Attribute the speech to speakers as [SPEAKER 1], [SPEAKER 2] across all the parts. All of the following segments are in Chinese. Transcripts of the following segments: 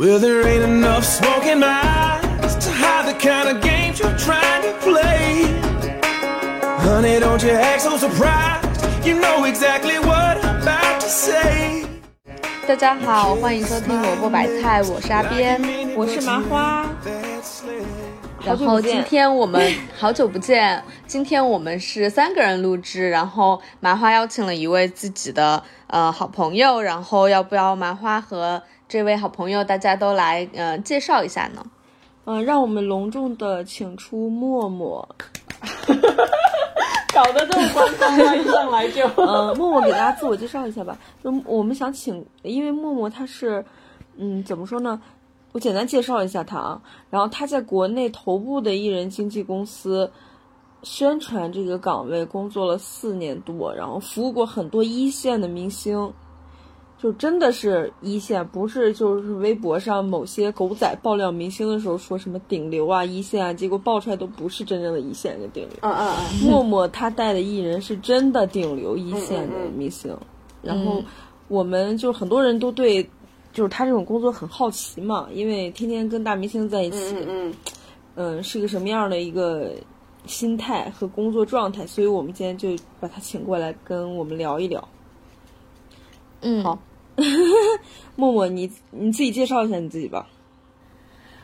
[SPEAKER 1] Well, there ain't enough smoke in my eyes to hide the kind of games you're trying to play. Honey, don't you act so surprised. You know exactly what I'm about to say.
[SPEAKER 2] 大家好，欢迎收听萝卜白菜，我是阿边。
[SPEAKER 3] 我是麻花，
[SPEAKER 2] 然后今天我们好久不见，今天我们是三个人录制，然后麻花邀请了一位自己的呃好朋友，然后要不要麻花和这位好朋友大家都来呃介绍一下呢？
[SPEAKER 3] 嗯、让我们隆重的请出默默，
[SPEAKER 4] 搞得这么官方啊！一上来就，
[SPEAKER 3] 嗯，默默给大家自我介绍一下吧。就我们想请，因为默默他是，嗯，怎么说呢？我简单介绍一下他啊。然后他在国内头部的艺人经纪公司宣传这个岗位工作了四年多，然后服务过很多一线的明星，就真的是一线，不是就是微博上某些狗仔爆料明星的时候说什么顶流啊、一线啊，结果爆出来都不是真正的一线的顶流。
[SPEAKER 4] 嗯嗯嗯，
[SPEAKER 3] 默默他带的艺人是真的顶流一线的明星，然后我们就很多人都对，就是他这种工作很好奇嘛，因为天天跟大明星在一起，
[SPEAKER 4] 嗯嗯
[SPEAKER 3] 嗯，是个什么样的一个心态和工作状态，所以我们今天就把他请过来跟我们聊一聊。
[SPEAKER 2] 嗯，
[SPEAKER 3] 好 默默，你你自己介绍一下你自己吧。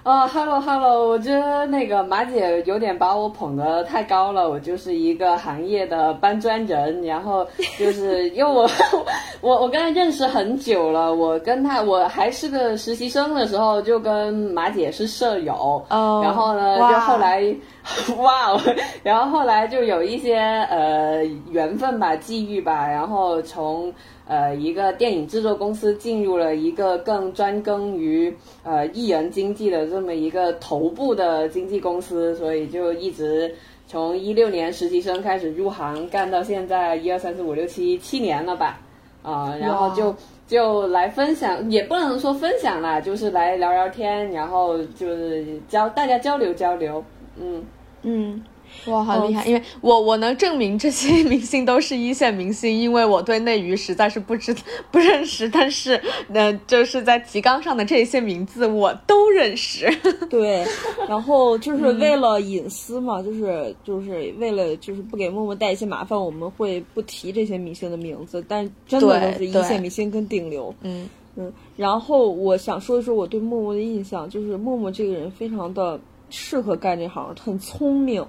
[SPEAKER 4] 哦，Hello Hello，我觉得那个马姐有点把我捧得太高了，我就是一个行业的搬砖人，然后就是因为我 我我跟她认识很久了，我跟她我还是个实习生的时候就跟马姐是舍友，
[SPEAKER 3] 哦
[SPEAKER 4] 然后呢
[SPEAKER 3] 哇
[SPEAKER 4] 就后来 哇哦，然后后来就有一些呃缘分吧、际遇吧，然后从呃一个电影制作公司进入了一个更专耕于呃艺人经济的这么一个头部的经纪公司，所以就一直从一六年实习生开始入行，干到现在一二三四五六七七年了吧，啊、然后就。就来分享，也不能说分享啦，就是来聊聊天，然后就是交大家交流交流，嗯，
[SPEAKER 3] 嗯，
[SPEAKER 2] 哇，好厉害！因为我我能证明这些 明星都是一线明星，因为我对内娱实在是不知不认识，但是呃，就是在提纲上的这些名字我都认识。
[SPEAKER 3] 对，然后就是为了隐私嘛，就是就是为了就是不给默默带一些麻烦，我们会不提这些明星的名字，但真的
[SPEAKER 2] 对
[SPEAKER 3] 都是一线明星跟顶流。
[SPEAKER 2] 嗯
[SPEAKER 3] 嗯，然后我想说一说我对默默的印象，就是默默这个人非常的适合干这行，很聪明，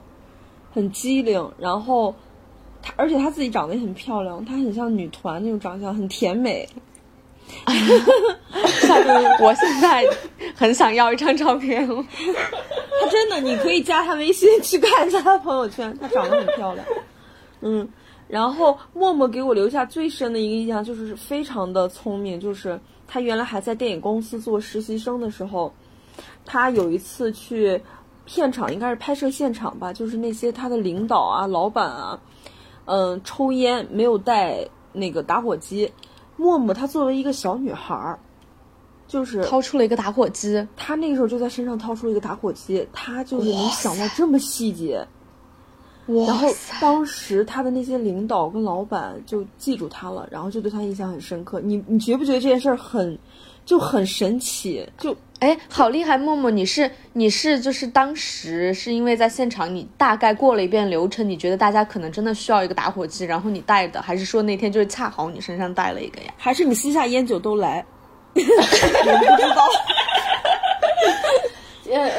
[SPEAKER 3] 很机灵，然后她而且她自己长得也很漂亮，她很像女团那种长相，很甜美。
[SPEAKER 2] 哈 哈我现在很想要一张照片。
[SPEAKER 3] 她真的，你可以加她微信去看一下她朋友圈，她长得很漂亮。嗯，然后默默给我留下最深的一个印象就是非常的聪明，就是她原来还在电影公司做实习生的时候，她有一次去片场，应该是拍摄现场吧，就是那些他的领导啊、老板啊，嗯，抽烟没有带那个打火机，默默她作为一个小女孩儿，就是
[SPEAKER 2] 掏出了一个打火机，
[SPEAKER 3] 他那个时候就在身上掏出了一个打火机，他就是能想到这么细节。然后当时他的那些领导跟老板就记住他了，然后就对他印象很深刻。你你觉不觉得这件事儿很就很神奇？就
[SPEAKER 2] 哎，好厉害！默默，你是你是就是当时是因为在现场，你大概过了一遍流程，你觉得大家可能真的需要一个打火机，然后你带的，还是说那天就是恰好你身上带了一个呀？
[SPEAKER 3] 还是你私下烟酒都来？我不知道。
[SPEAKER 4] 呃，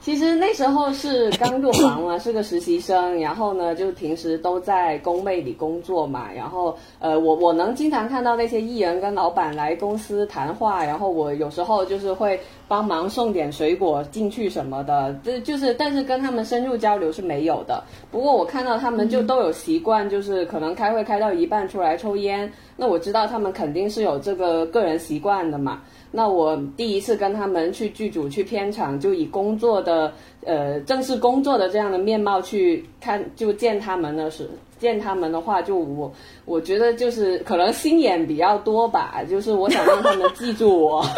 [SPEAKER 4] 其实那时候是刚入行嘛，是个实习生，然后呢，就平时都在工位里工作嘛，然后呃，我我能经常看到那些艺人跟老板来公司谈话，然后我有时候就是会帮忙送点水果进去什么的，这就是但是跟他们深入交流是没有的。不过我看到他们就都有习惯，就是可能开会开到一半出来抽烟，那我知道他们肯定是有这个个人习惯的嘛。那我第一次跟他们去剧组去片场，就以工作的呃正式工作的这样的面貌去看，就见他们的时见他们的话，就我我觉得就是可能心眼比较多吧，就是我想让他们记住我。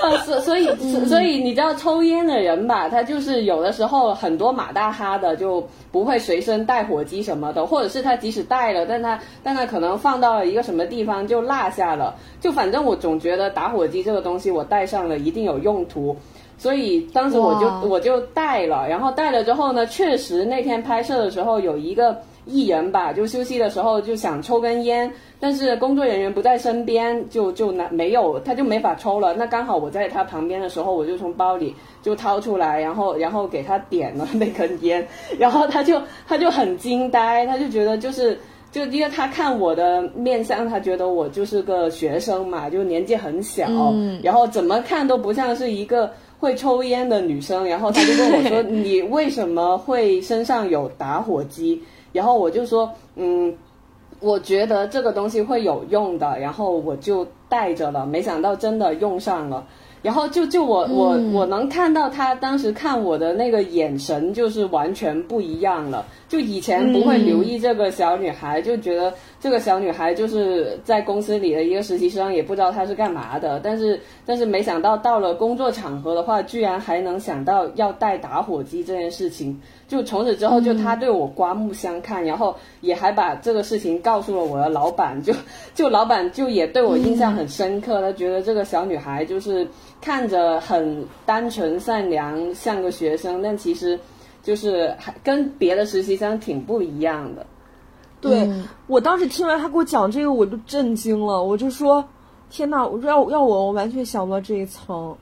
[SPEAKER 4] 啊所所以所以你知道抽烟的人吧，他就是有的时候很多马大哈的就不会随身带火机什么的，或者是他即使带了，但他但他可能放到了一个什么地方就落下了，就反正我总觉得打火机这个东西我带上了一定有用途，所以当时我就我就带了，然后带了之后呢，确实那天拍摄的时候有一个。艺人吧，就休息的时候就想抽根烟，但是工作人员不在身边，就就拿没有，他就没法抽了。那刚好我在他旁边的时候，我就从包里就掏出来，然后然后给他点了那根烟，然后他就他就很惊呆，他就觉得就是就因为他看我的面相，他觉得我就是个学生嘛，就年纪很小，然后怎么看都不像是一个会抽烟的女生，然后他就问我说：“你为什么会身上有打火机？”然后我就说，嗯，我觉得这个东西会有用的，然后我就带着了，没想到真的用上了。然后就就我我我能看到他当时看我的那个眼神，就是完全不一样了。就以前不会留意这个小女孩，就觉得这个小女孩就是在公司里的一个实习生，也不知道她是干嘛的。但是但是没想到到了工作场合的话，居然还能想到要带打火机这件事情。就从此之后，就她对我刮目相看，然后也还把这个事情告诉了我的老板，就 就老板就也对我印象很深刻，他觉得这个小女孩就是看着很单纯善良，像个学生，但其实就是还跟别的实习生挺不一样的。
[SPEAKER 3] 对我当时听完他给我讲这个，我就震惊了，我就说天哪，我说要要我，我完全想不到这一层，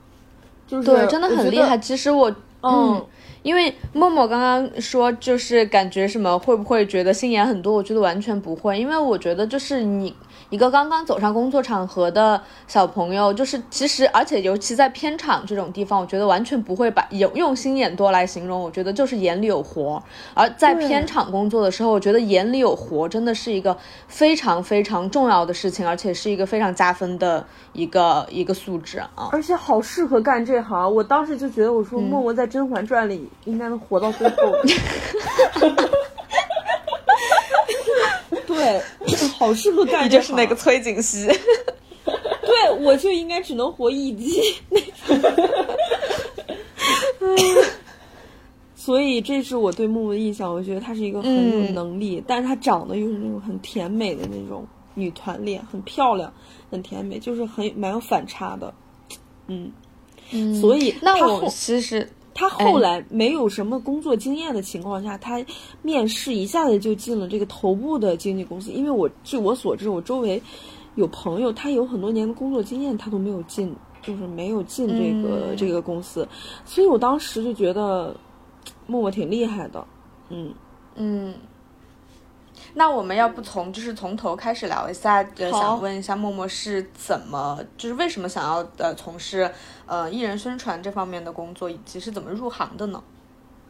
[SPEAKER 3] 就是
[SPEAKER 2] 对，真的很厉害。其实我嗯。因为默默刚刚说，就是感觉什么会不会觉得心眼很多？我觉得完全不会，因为我觉得就是你。一个刚刚走上工作场合的小朋友，就是其实，而且尤其在片场这种地方，我觉得完全不会把用用心眼多来形容。我觉得就是眼里有活。而在片场工作的时候，我觉得眼里有活真的是一个非常非常重要的事情，而且是一个非常加分的一个一个素质啊！
[SPEAKER 3] 而且好适合干这行。我当时就觉得，我说默默在《甄嬛传》里应该能活到最后。对，好适合干。
[SPEAKER 2] 你就是那个崔槿汐。
[SPEAKER 3] 对，我就应该只能活一集。所以这是我对木木的印象，我觉得她是一个很有能力，但是她长得又是那种很甜美的那种女团脸，很漂亮，很甜美，就是很蛮有反差的。嗯，所以
[SPEAKER 2] 那我其实。
[SPEAKER 3] 他后来没有什么工作经验的情况下，他面试一下子就进了这个头部的经纪公司。因为我据我所知，我周围有朋友，他有很多年的工作经验，他都没有进，就是没有进这个这个公司。所以我当时就觉得默默挺厉害的，嗯
[SPEAKER 2] 嗯。那我们要不从就是从头开始聊一下，想问一下默默是怎么，就是为什么想要呃从事呃艺人宣传这方面的工作，以及是怎么入行的呢？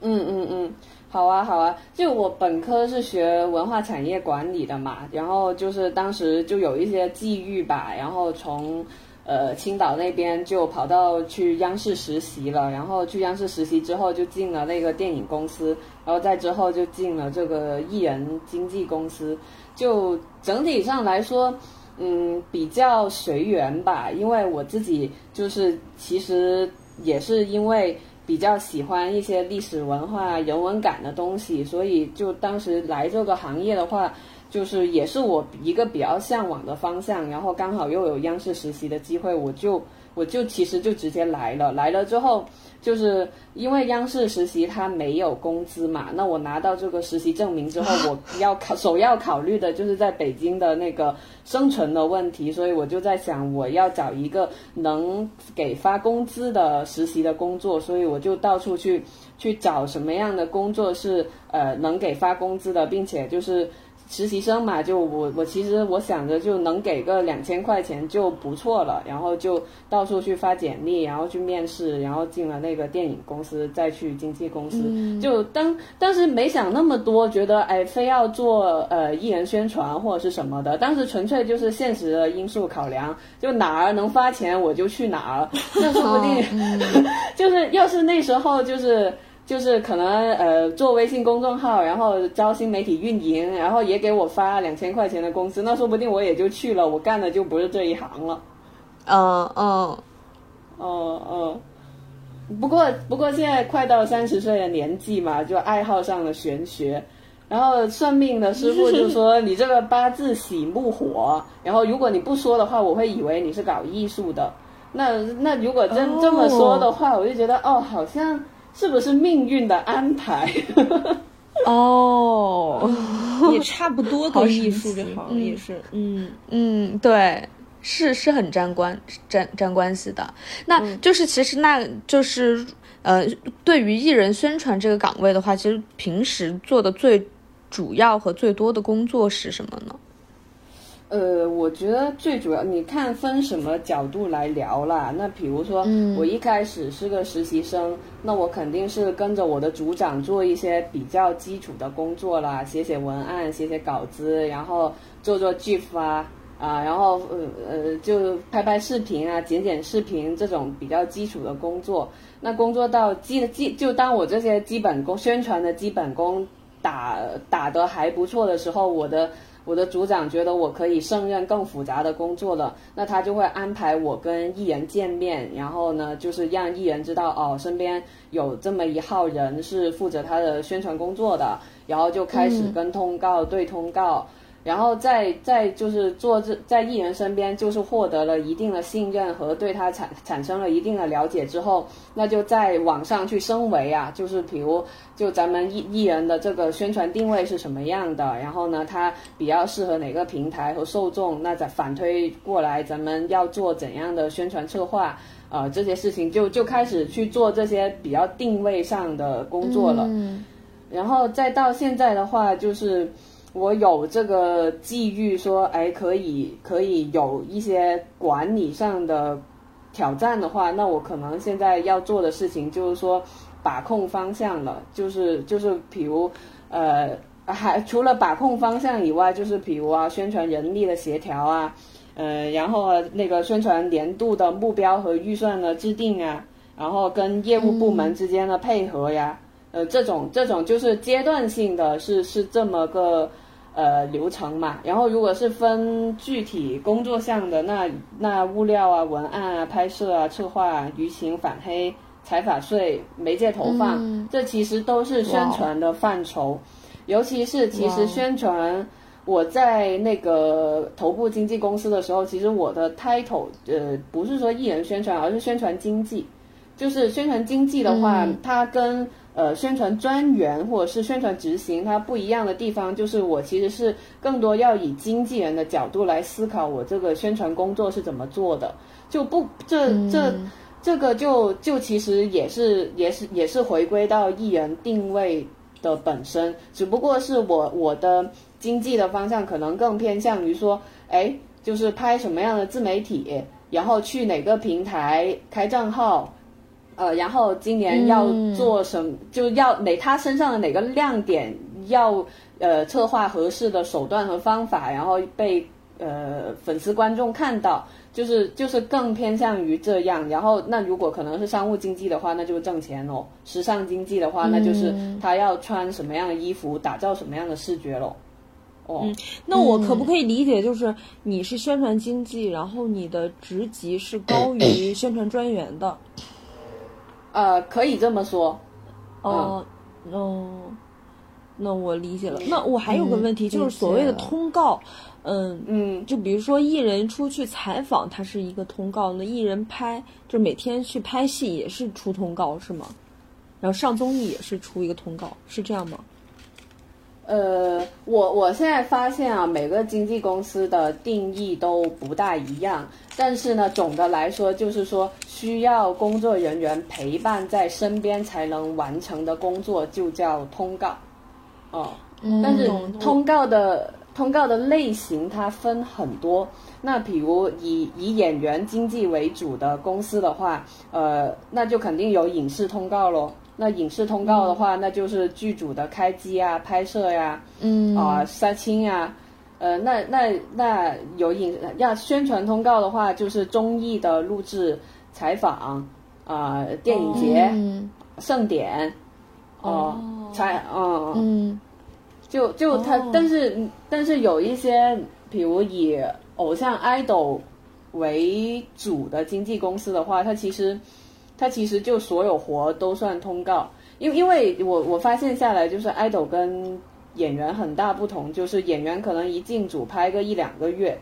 [SPEAKER 4] 嗯嗯嗯，好啊好啊，就我本科是学文化产业管理的嘛，然后就是当时就有一些际遇吧，然后从。呃，青岛那边就跑到去央视实习了，然后去央视实习之后就进了那个电影公司，然后再之后就进了这个艺人经纪公司。就整体上来说，嗯，比较随缘吧，因为我自己就是其实也是因为比较喜欢一些历史文化、人文感的东西，所以就当时来这个行业的话。就是也是我一个比较向往的方向，然后刚好又有央视实习的机会，我就我就其实就直接来了。来了之后，就是因为央视实习它没有工资嘛，那我拿到这个实习证明之后，我 要考首要考虑的就是在北京的那个生存的问题，所以我就在想我要找一个能给发工资的实习的工作，所以我就到处去去找什么样的工作是呃能给发工资的，并且就是。实习生嘛，就我我其实我想着就能给个两千块钱就不错了，然后就到处去发简历，然后去面试，然后进了那个电影公司，再去经纪公司，就当当时没想那么多，觉得哎非要做呃艺人宣传或者是什么的，当时纯粹就是现实的因素考量，就哪儿能发钱我就去哪儿，那说不定 就是要是那时候就是。就是可能呃做微信公众号，然后招新媒体运营，然后也给我发两千块钱的工资，那说不定我也就去了，我干的就不是这一行了。
[SPEAKER 2] 嗯嗯
[SPEAKER 4] 哦哦。不过不过现在快到三十岁的年纪嘛，就爱好上了玄学。然后算命的师傅就说你这个八字喜木火，然后如果你不说的话，我会以为你是搞艺术的。那那如果真这么说的话，我就觉得哦，好像是不是命运的安排？
[SPEAKER 3] 哦，也差不多跟艺术这行也是，嗯
[SPEAKER 2] 嗯，对，是是很沾关沾沾关系的。那就是其实那就是呃，对于艺人宣传这个岗位的话，其实平时做的最。主要和最多的工作是什么呢？
[SPEAKER 4] 呃，我觉得最主要，你看分什么角度来聊啦。那比如说，我一开始是个实习生，那我肯定是跟着我的组长做一些比较基础的工作啦，写写文案，写写稿子，然后做做 GIF 啊啊，然后呃呃，就拍拍视频啊，剪剪视频这种比较基础的工作。那工作到基基，就当我这些基本功、宣传的基本功。打打得还不错的时候，我的我的组长觉得我可以胜任更复杂的工作了，那他就会安排我跟艺人见面，然后呢，就是让艺人知道哦，身边有这么一号人是负责他的宣传工作的，然后就开始跟通告对通告。然后在在就是做这在艺人身边，就是获得了一定的信任和对他产产生了一定的了解之后，那就在网上去升维啊，就是比如就咱们艺艺人的这个宣传定位是什么样的，然后呢，他比较适合哪个平台和受众，那再反推过来，咱们要做怎样的宣传策划，呃，这些事情就就开始去做这些比较定位上的工作了，嗯然后再到现在的话就是。我有这个际遇，说哎，可以可以有一些管理上的挑战的话，那我可能现在要做的事情就是说把控方向了，就是就是比如呃，还除了把控方向以外，就是比如啊，宣传人力的协调啊，呃，然后那个宣传年度的目标和预算的制定啊，然后跟业务部门之间的配合呀，呃，这种这种就是阶段性的是是这么个。呃，流程嘛，然后如果是分具体工作项的，那那物料啊、文案啊、拍摄啊、策划、啊舆情反黑、采访税、媒介投放，这其实都是宣传的范畴。尤其是其实宣传，我在那个头部经纪公司的时候，其实我的 title 呃不是说艺人宣传，而是宣传经济。就是宣传经济的话，它跟呃，宣传专员或者是宣传执行，它不一样的地方就是，我其实是更多要以经纪人的角度来思考我这个宣传工作是怎么做的，就不这这这个就就其实也是也是也是回归到艺人定位的本身，只不过是我我的经济的方向可能更偏向于说，哎，就是拍什么样的自媒体，然后去哪个平台开账号。呃，然后今年要做什么，就要哪他身上的哪个亮点，要呃策划合适的手段和方法，然后被呃粉丝观众看到，就是就是更偏向于这样。然后那如果可能是商务经济的话，那就是挣钱喽；时尚经济的话，那就是他要穿什么样的衣服，打造什么样的视觉喽。哦，
[SPEAKER 3] 那我可不可以理解，就是你是宣传经济，然后你的职级是高于 宣传专员的？
[SPEAKER 4] 呃，可以这么说，
[SPEAKER 3] 哦，哦，那我理解了。那我还有个问题，就是所谓的通告，嗯嗯，就比如说艺人出去采访，它是一个通告；那艺人拍，就每天去拍戏也是出通告，是吗？然后上综艺也是出一个通告，是这样吗？
[SPEAKER 4] 呃，我我现在发现啊，每个经纪公司的定义都不大一样，但是呢，总的来说就是说，需要工作人员陪伴在身边才能完成的工作就叫通告，哦，但是通告的通告的类型它分很多，那比如以以演员经纪为主的公司的话，呃，那就肯定有影视通告喽。那影视通告的话，那就是剧组的开机啊、拍摄呀，嗯。啊、杀青呀，呃，那那那有影要宣传通告的话，就是综艺的录制、采访啊、电影节、盛典，哦，采嗯嗯，就就他，但是但是有一些，比如以偶像 idol 为主的经纪公司的话，它其实它其实就所有活都算通告，因因为我我发现下来就是 idol 跟演员很大不同，就是演员可能一进组拍个一两个月。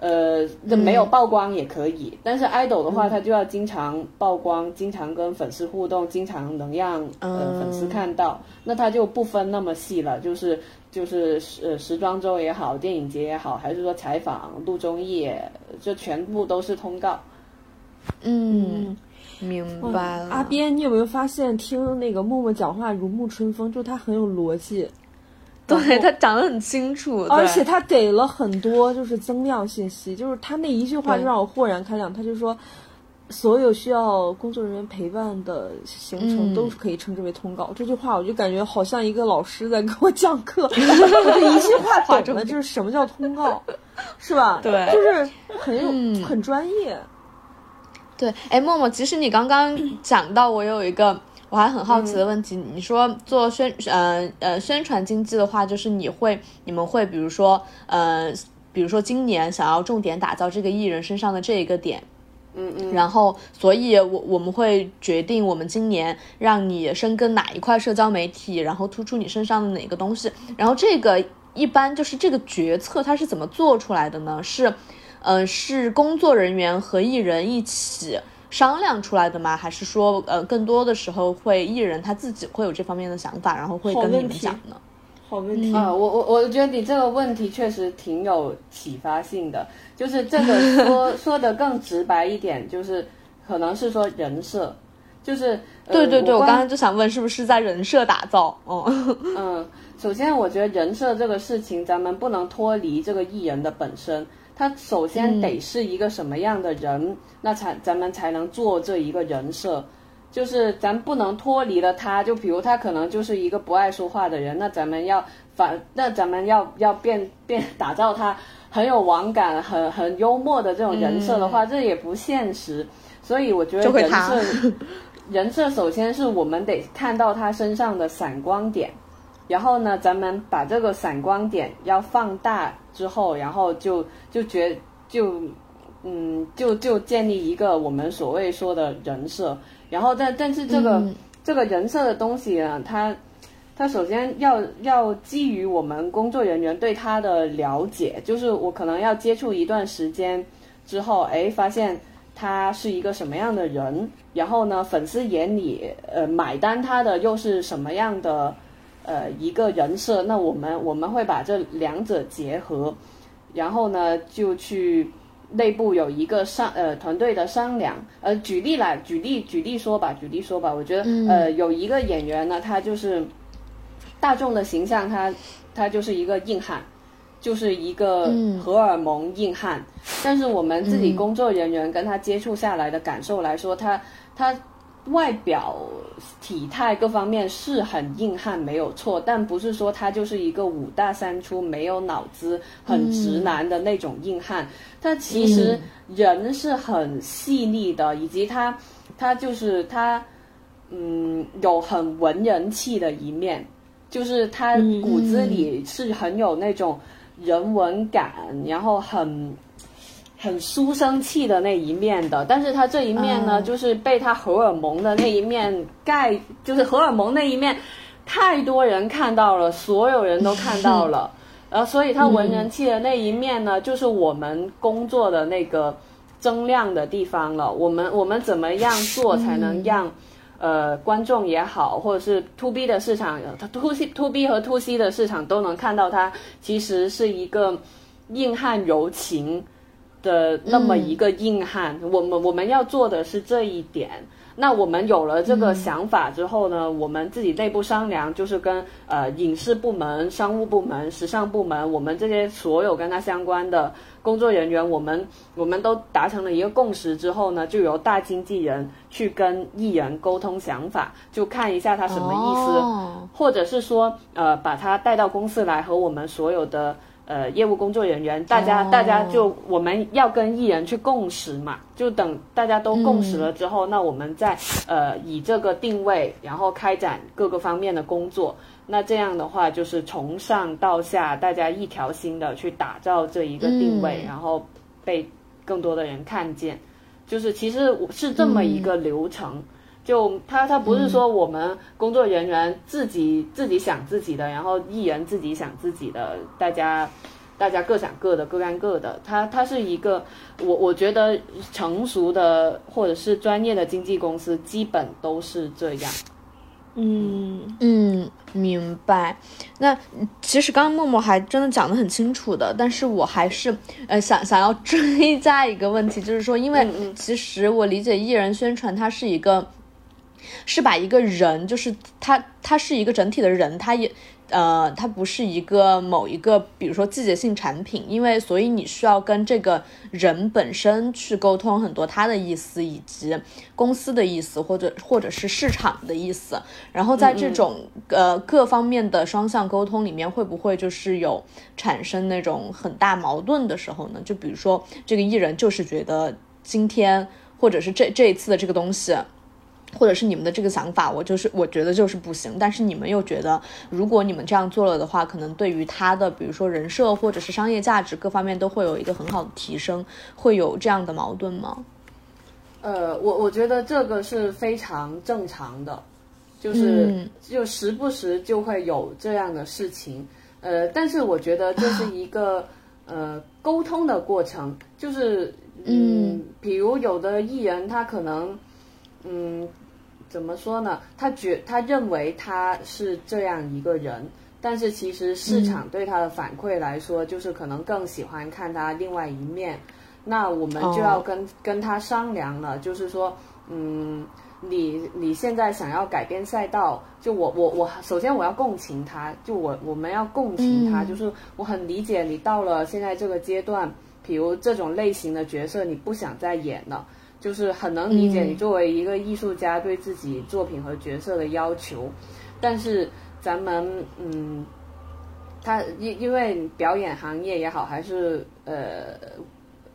[SPEAKER 4] 呃，这没有曝光也可以，但是 idol 的话，他就要经常曝光，经常跟粉丝互动，经常能让呃粉丝看到，那他就不分那么细了，就是就是呃时装周也好，电影节也好，还是说采访、录综艺，这全部都是通告。
[SPEAKER 2] 嗯，明白了。
[SPEAKER 3] 阿边，你有没有发现听那个默默讲话如沐春风，就他很有逻辑。
[SPEAKER 2] 对他讲的很清楚，
[SPEAKER 3] 而且他给了很多就是增量信息，就是他那一句话就让我豁然开朗。他就说，所有需要工作人员陪伴的行程都是可以称之为通告。这句话我就感觉好像一个老师在给我讲课，我这一句话懂了，就是什么叫通告，是吧？
[SPEAKER 2] 对，
[SPEAKER 3] 就是很有很专业。
[SPEAKER 2] 对，哎，默默，其实你刚刚 讲到我有一个。我还很好奇的问题，你说做宣呃呃宣传经济的话，就是你会你们会比如说呃比如说今年想要重点打造这个艺人身上的这一个点，
[SPEAKER 4] 嗯嗯，
[SPEAKER 2] 然后所以我我们会决定我们今年让你深耕哪一块社交媒体，然后突出你身上的哪个东西，然后这个一般就是这个决策它是怎么做出来的呢？是嗯是工作人员和艺人一起。商量出来的吗？还是说，呃，更多的时候会艺人他自己会有这方面的想法，然后会跟你们讲呢？
[SPEAKER 3] 好问题
[SPEAKER 4] 啊！我我我觉得你这个问题确实挺有启发性的。就是这个说说的更直白一点，就是可能是说人设，就是
[SPEAKER 2] 对对对，我刚刚就想问，是不是在人设打造？哦，
[SPEAKER 4] 嗯，首先我觉得人设这个事情，咱们不能脱离这个艺人的本身。他首先得是一个什么样的人，那才咱们才能做这一个人设，就是咱不能脱离了他。就比如他可能就是一个不爱说话的人，那咱们要反，那咱们要要变变打造他很有网感、很很幽默的这种人设的话，这也不现实。所以我觉得人设，人设首先是我们得看到他身上的闪光点。然后呢，咱们把这个闪光点要放大之后，然后就就觉就嗯就就建立一个我们所谓说的人设。然后但但是这个这个人设的东西呢，它它首先要要基于我们工作人员对他的了解，就是我可能要接触一段时间之后，哎，发现他是一个什么样的人，然后呢，粉丝眼里呃买单他的又是什么样的。呃，一个人设，那我们我们会把这两者结合，然后呢，就去内部有一个商呃团队的商量。呃，举例来举例举例说吧，举例说吧，我觉得呃有一个演员呢，他就是大众的形象，他他就是一个硬汉，就是一个荷尔蒙硬汉。但是我们自己工作人员跟他接触下来的感受来说，他他。外表、体态各方面是很硬汉，没有错，但不是说他就是一个五大三粗、没有脑子、很直男的那种硬汉。他其实人是很细腻的，以及他，他就是他，嗯，有很文人气的一面，就是他骨子里是很有那种人文感，然后很。很书生气的那一面的，但是他这一面呢，就是被他荷尔蒙的那一面盖，就是荷尔蒙那一面，太多人看到了，所有人都看到了，然 后所以他文人气的那一面呢，就是我们工作的那个增量的地方了。我们我们怎么样做才能让呃观众也好，或者是 to B 的市场，他 to C to B 和 to C 的市场都能看到他其实是一个硬汉柔情。的那么一个硬汉，我们我们要做的是这一点。那我们有了这个想法之后呢，我们自己内部商量，就是跟呃影视部门、商务部门、时尚部门，我们这些所有跟他相关的工作人员，我们我们都达成了一个共识之后呢，就由大经纪人去跟艺人沟通想法，就看一下他什么意思，或者是说呃把他带到公司来和我们所有的。呃，业务工作人员，大家大家就我们要跟艺人去共识嘛，就等大家都共识了之后，那我们再呃以这个定位，然后开展各个方面的工作。那这样的话，就是从上到下，大家一条心的去打造这一个定位，然后被更多的人看见。就是其实是这么一个流程，就他他不是说我们工作人员自己自己想自己的，然后艺人自己想自己的，大家大家各想各的，各干各的。他他是一个，我我觉得成熟的或者是专业的经纪公司基本都是这样。
[SPEAKER 3] 嗯
[SPEAKER 2] 嗯，明白。那其实刚刚默默还真的讲得很清楚的，但是我还是呃想想要追加一个问题，就是说，因为其实我理解艺人宣传它是一个，是把一个人，就是他他是一个整体的人，他也。呃，它不是一个某一个，比如说季节性产品，因为所以你需要跟这个人本身去沟通很多他的意思，以及公司的意思，或者或者是市场的意思。然后在这种呃各方面的双向沟通里面，会不会就是有产生那种很大矛盾的时候呢？就比如说这个艺人就是觉得今天或者是这这一次的这个东西。或者是你们的这个想法，我就是我觉得就是不行。但是你们又觉得，如果你们这样做了的话，可能对于他的，比如说人设或者是商业价值各方面都会有一个很好的提升，会有这样的矛盾吗？
[SPEAKER 4] 呃，我我觉得这个是非常正常的，就是就时不时就会有这样的事情。呃，但是我觉得这是一个呃沟通的过程，就是嗯，比如有的艺人他可能嗯。怎么说呢？他觉他认为他是这样一个人，但是其实市场对他的反馈来说，就是可能更喜欢看他另外一面。那我们就要跟跟他商量了，就是说，嗯，你你现在想要改变赛道，就我我我首先我要共情他，就我我们要共情他，就是我很理解你到了现在这个阶段，比如这种类型的角色你不想再演了。就是很能理解你作为一个艺术家对自己作品和角色的要求，但是咱们嗯，他因因为表演行业也好，还是呃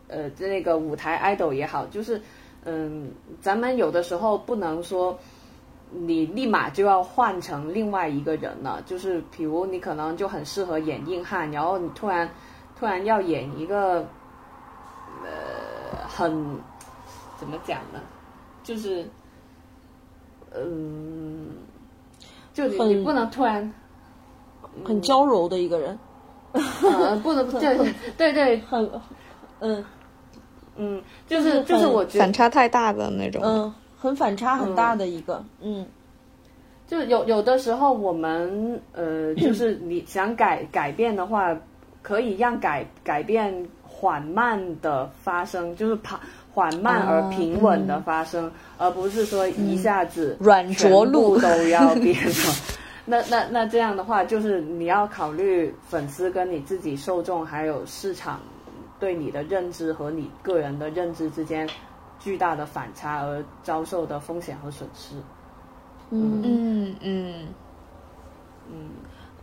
[SPEAKER 4] 呃那个舞台 idol 也好，就是嗯，咱们有的时候不能说你立马就要换成另外一个人了，就是比如你可能就很适合演硬汉，然后你突然突然要演一个呃很。怎么讲呢？就是，嗯，就你你不能突然
[SPEAKER 3] 很娇柔的一个人，
[SPEAKER 4] 嗯，不能 对对对，
[SPEAKER 3] 很嗯
[SPEAKER 4] 嗯，就是就是我觉
[SPEAKER 2] 得反差太大的那种，
[SPEAKER 3] 嗯，很反差很大的一个，嗯，
[SPEAKER 4] 就有有的时候我们呃，就是你想改改变的话，可以让改改变缓慢的发生，就是跑。缓慢而平稳的发生，而不是说一下子
[SPEAKER 2] 软着陆
[SPEAKER 4] 都要变了。那那那这样的话，就是你要考虑粉丝跟你自己受众还有市场对你的认知和你个人的认知之间巨大的反差而遭受的风险和损失。
[SPEAKER 2] 嗯嗯嗯
[SPEAKER 3] 嗯。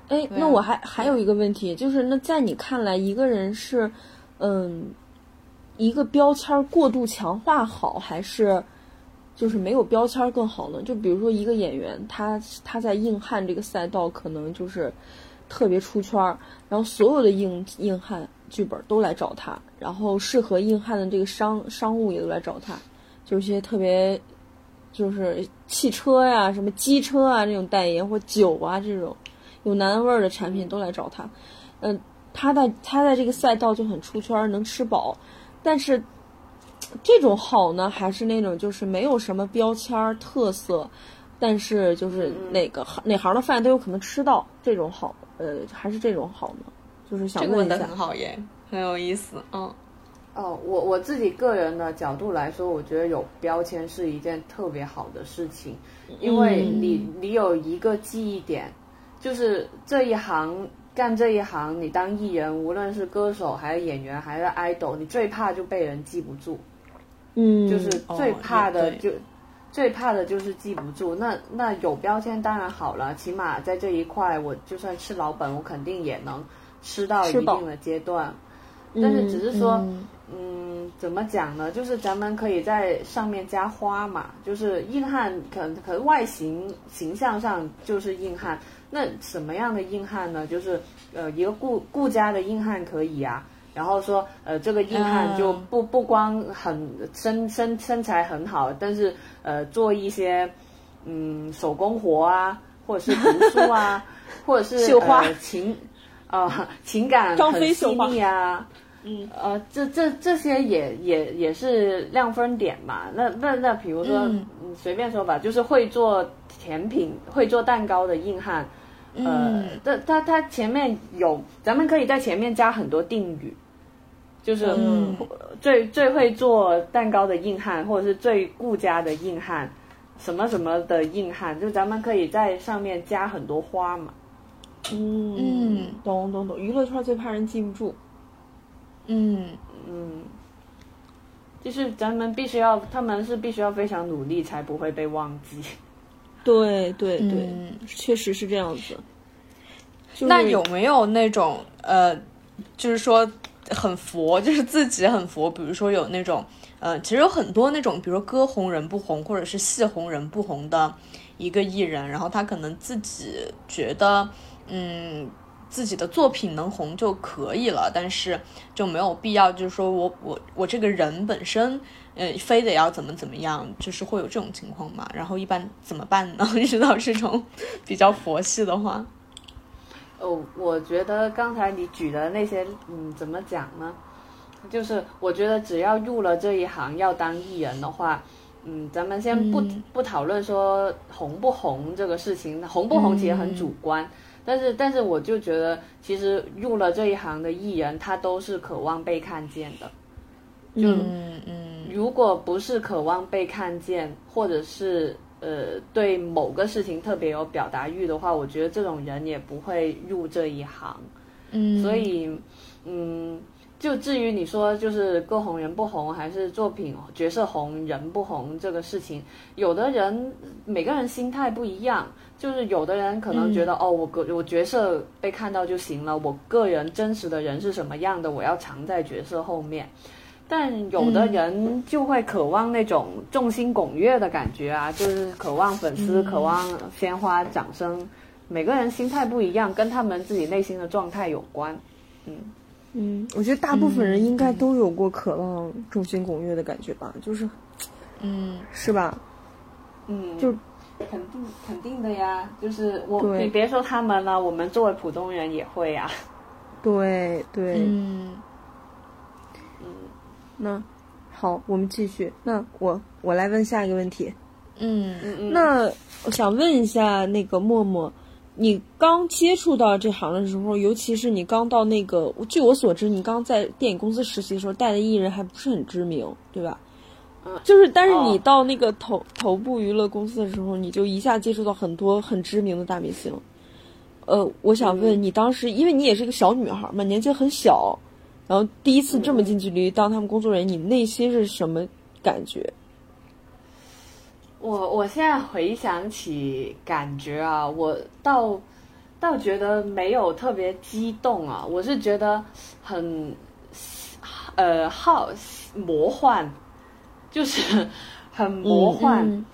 [SPEAKER 3] 哎，那我还还有一个问题，就是那在你看来，一个人是嗯。一个标签过度强化好，还是就是没有标签更好呢？就比如说一个演员，他他在硬汉这个赛道可能就是特别出圈，然后所有的硬硬汉剧本都来找他，然后适合硬汉的这个商商务也都来找他，就是些特别就是汽车呀、什么机车啊这种代言或酒啊这种有男味儿的产品都来找他。嗯，他在他在这个赛道就很出圈，能吃饱。但是，这种好呢，还是那种就是没有什么标签儿特色，但是就是哪个哪行的饭都有可能吃到，这种好，呃，还是这种好呢？就是想问一下。
[SPEAKER 2] 很好耶，很有意思。嗯，
[SPEAKER 4] 哦，我我自己个人的角度来说，我觉得有标签是一件特别好的事情，因为你你有一个记忆点，就是这一行。干这一行，你当艺人，无论是歌手还是演员还是 idol，你最怕就被人记不住，
[SPEAKER 3] 嗯，
[SPEAKER 4] 就是最怕的就最怕的就是记不住。那那有标签当然好了，起码在这一块，我就算吃老本，我肯定也能吃到一定的阶段。但是只是说，嗯，怎么讲呢？就是咱们可以在上面加花嘛，就是硬汉，可能可能外形形象上就是硬汉。那什么样的硬汉呢？就是呃，一个顾顾家的硬汉可以啊，然后说呃这个硬汉就不不光很身身身材很好，但是呃做一些嗯手工活啊，或者是读书啊，或者是
[SPEAKER 3] 绣花
[SPEAKER 4] 情啊情感很细腻啊。嗯，呃，这这这些也也也是亮分点嘛。那那那，比如说，嗯，随便说吧，就是会做甜品、会做蛋糕的硬汉，呃，他他他前面有，咱们可以在前面加很多定语，就是最最会做蛋糕的硬汉，或者是最顾家的硬汉，什么什么的硬汉，就咱们可以在上面加很多花嘛。
[SPEAKER 3] 嗯嗯，懂懂懂，娱乐圈最怕人记不住。
[SPEAKER 2] 嗯
[SPEAKER 4] 嗯，就是咱们必须要，他们是必须要非常努力，才不会被忘记。
[SPEAKER 3] 对对对，确实是这样子。
[SPEAKER 2] 那有没有那种呃，就是说很佛，就是自己很佛？比如说有那种呃，其实有很多那种，比如说歌红人不红，或者是戏红人不红的一个艺人，然后他可能自己觉得嗯。自己的作品能红就可以了，但是就没有必要，就是说我我我这个人本身，呃，非得要怎么怎么样，就是会有这种情况嘛？然后一般怎么办呢？遇到这种比较佛系的话，
[SPEAKER 4] 哦，我觉得刚才你举的那些，嗯，怎么讲呢？就是我觉得只要入了这一行要当艺人的话，嗯，咱们先不不讨论说红不红这个事情，红不红其实很主观。但是，但是我就觉得，其实入了这一行的艺人，他都是渴望被看见的。就，嗯，如果不是渴望被看见，或者是呃对某个事情特别有表达欲的话，我觉得这种人也不会入这一行。
[SPEAKER 2] 嗯，
[SPEAKER 4] 所以，嗯，就至于你说就是歌红人不红，还是作品角色红人不红这个事情，有的人每个人心态不一样。就是有的人可能觉得哦，我个我角色被看到就行了，我个人真实的人是什么样的，我要藏在角色后面。但有的人就会渴望那种众星拱月的感觉啊，就是渴望粉丝，渴望鲜花掌声。每个人心态不一样，跟他们自己内心的状态有关。嗯
[SPEAKER 3] 嗯，我觉得大部分人应该都有过渴望众星拱月的感觉吧，就是，
[SPEAKER 2] 嗯，
[SPEAKER 3] 是吧？
[SPEAKER 4] 嗯，
[SPEAKER 3] 就。
[SPEAKER 4] 肯定肯定的呀，就是我你别说他们了，我们作为普通人也会呀。
[SPEAKER 3] 对对，
[SPEAKER 2] 嗯
[SPEAKER 3] 嗯，那好，我们继续。那我我来问下一个问题。
[SPEAKER 2] 嗯
[SPEAKER 4] 嗯嗯。
[SPEAKER 3] 那我想问一下，那个默默，你刚接触到这行的时候，尤其是你刚到那个，据我所知，你刚在电影公司实习的时候，带的艺人还不是很知名，对吧？就是，但是你到那个头头部娱乐公司的时候，你就一下接触到很多很知名的大明星。呃，我想问你，当时因为你也是个小女孩嘛，年纪很小，然后第一次这么近距离当他们工作人员，你内心是什么感觉？
[SPEAKER 4] 我我现在回想起感觉啊，我倒倒觉得没有特别激动啊，我是觉得很呃好魔幻。就是很魔幻，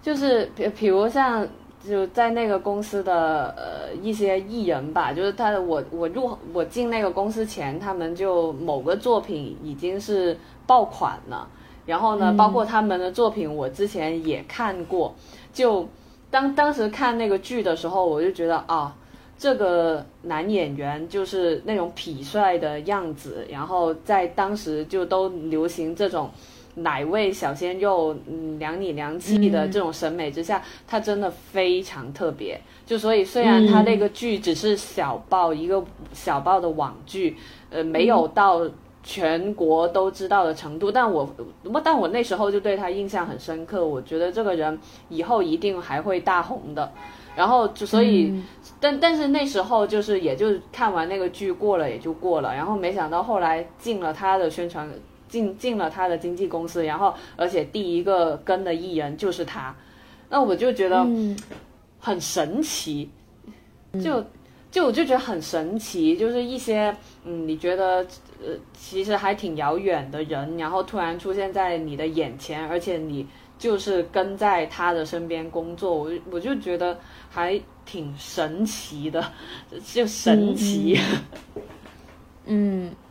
[SPEAKER 4] 就是比比如像就在那个公司的呃一些艺人吧，就是他的我我入我进那个公司前，他们就某个作品已经是爆款了，然后呢，包括他们的作品我之前也看过，就当当时看那个剧的时候，我就觉得啊，这个男演员就是那种痞帅的样子，然后在当时就都流行这种。奶味小鲜肉，嗯，凉里凉气的这种审美之下，他真的非常特别。就所以，虽然他那个剧只是小报一个小报的网剧，呃，没有到全国都知道的程度，但我，但我那时候就对他印象很深刻。我觉得这个人以后一定还会大红的。然后就所以，但但是那时候就是也就看完那个剧过了也就过了。然后没想到后来进了他的宣传。进进了他的经纪公司，然后而且第一个跟的艺人就是他，那我就觉得很神奇，就就我就觉得很神奇，就是一些嗯，你觉得呃其实还挺遥远的人，然后突然出现在你的眼前，而且你就是跟在他的身边工作，我我就觉得还挺神奇的，就神奇，
[SPEAKER 2] 嗯。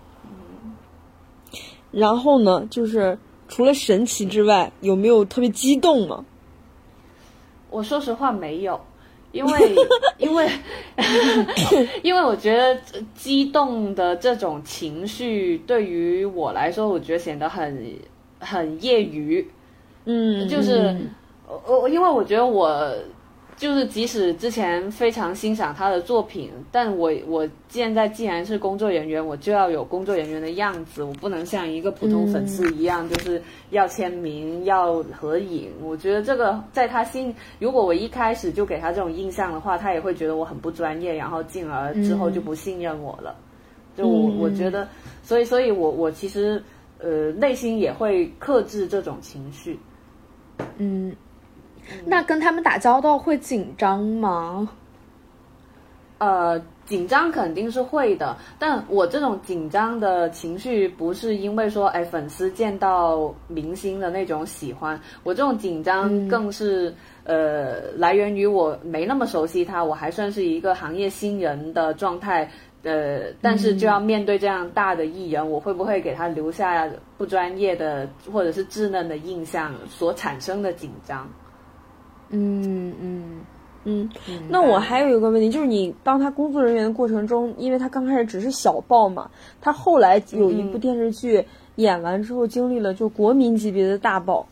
[SPEAKER 3] 然后呢，就是除了神奇之外，有没有特别激动吗？
[SPEAKER 4] 我说实话没有，因为 因为 因为我觉得激动的这种情绪对于我来说，我觉得显得很很业余。
[SPEAKER 3] 嗯，
[SPEAKER 4] 就是我我因为我觉得我。就是即使之前非常欣赏他的作品，但我我现在既然是工作人员，我就要有工作人员的样子，我不能像一个普通粉丝一样，就是要签名、要合影。我觉得这个在他心，如果我一开始就给他这种印象的话，他也会觉得我很不专业，然后进而之后就不信任我了。就我我觉得，所以所以，我我其实呃内心也会克制这种情绪。
[SPEAKER 2] 嗯。那跟他们打交道会紧张吗？
[SPEAKER 4] 呃，紧张肯定是会的，但我这种紧张的情绪不是因为说，哎，粉丝见到明星的那种喜欢，我这种紧张更是呃，来源于我没那么熟悉他，我还算是一个行业新人的状态，呃，但是就要面对这样大的艺人，我会不会给他留下不专业的或者是稚嫩的印象所产生的紧张？
[SPEAKER 2] 嗯嗯
[SPEAKER 3] 嗯，那我还有一个问题，就是你当他工作人员的过程中，因为他刚开始只是小报嘛，他后来有一部电视剧演完之后，经历了就国民级别的大报。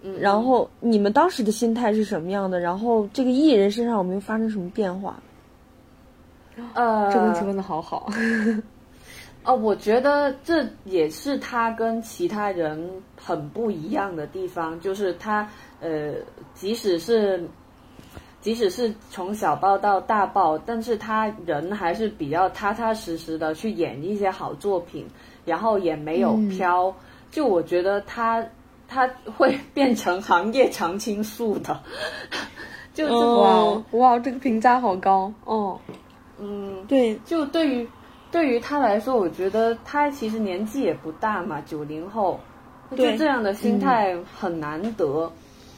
[SPEAKER 4] 嗯，
[SPEAKER 3] 然后你们当时的心态是什么样的？然后这个艺人身上有没有发生什么变化？
[SPEAKER 4] 呃，
[SPEAKER 2] 这个问题问的好好。
[SPEAKER 4] 哦，我觉得这也是他跟其他人很不一样的地方，就是他。呃，即使是，即使是从小报到大报，但是他人还是比较踏踏实实的去演一些好作品，然后也没有飘。就我觉得他他会变成行业常青树的，就
[SPEAKER 2] 哇哇，这个评价好高哦。
[SPEAKER 4] 嗯，
[SPEAKER 3] 对，
[SPEAKER 4] 就对于对于他来说，我觉得他其实年纪也不大嘛，九零后，就这样的心态很难得。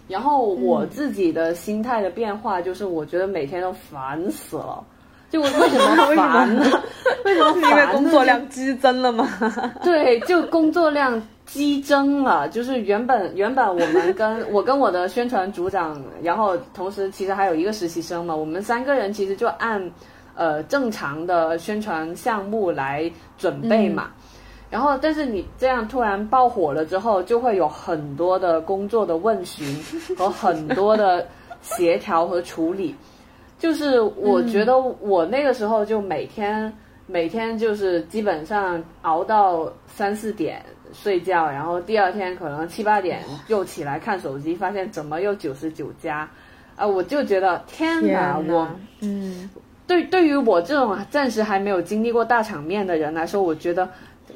[SPEAKER 4] 然后我自己的心态的变化就是，我觉得每天都烦死了。就为什么烦呢？为什么
[SPEAKER 2] 是因 为工作量激增了吗？
[SPEAKER 4] 对，就工作量激增了。就是原本原本我们跟我跟我的宣传组长，然后同时其实还有一个实习生嘛，我们三个人其实就按呃正常的宣传项目来准备嘛。然后，但是你这样突然爆火了之后，就会有很多的工作的问询和很多的协调和处理。就是我觉得我那个时候就每天 每天就是基本上熬到三四点睡觉，然后第二天可能七八点又起来看手机，发现怎么又九十九加啊！我就觉得天哪，我
[SPEAKER 2] 嗯，
[SPEAKER 4] 对对于我这种暂时还没有经历过大场面的人来说，我觉得。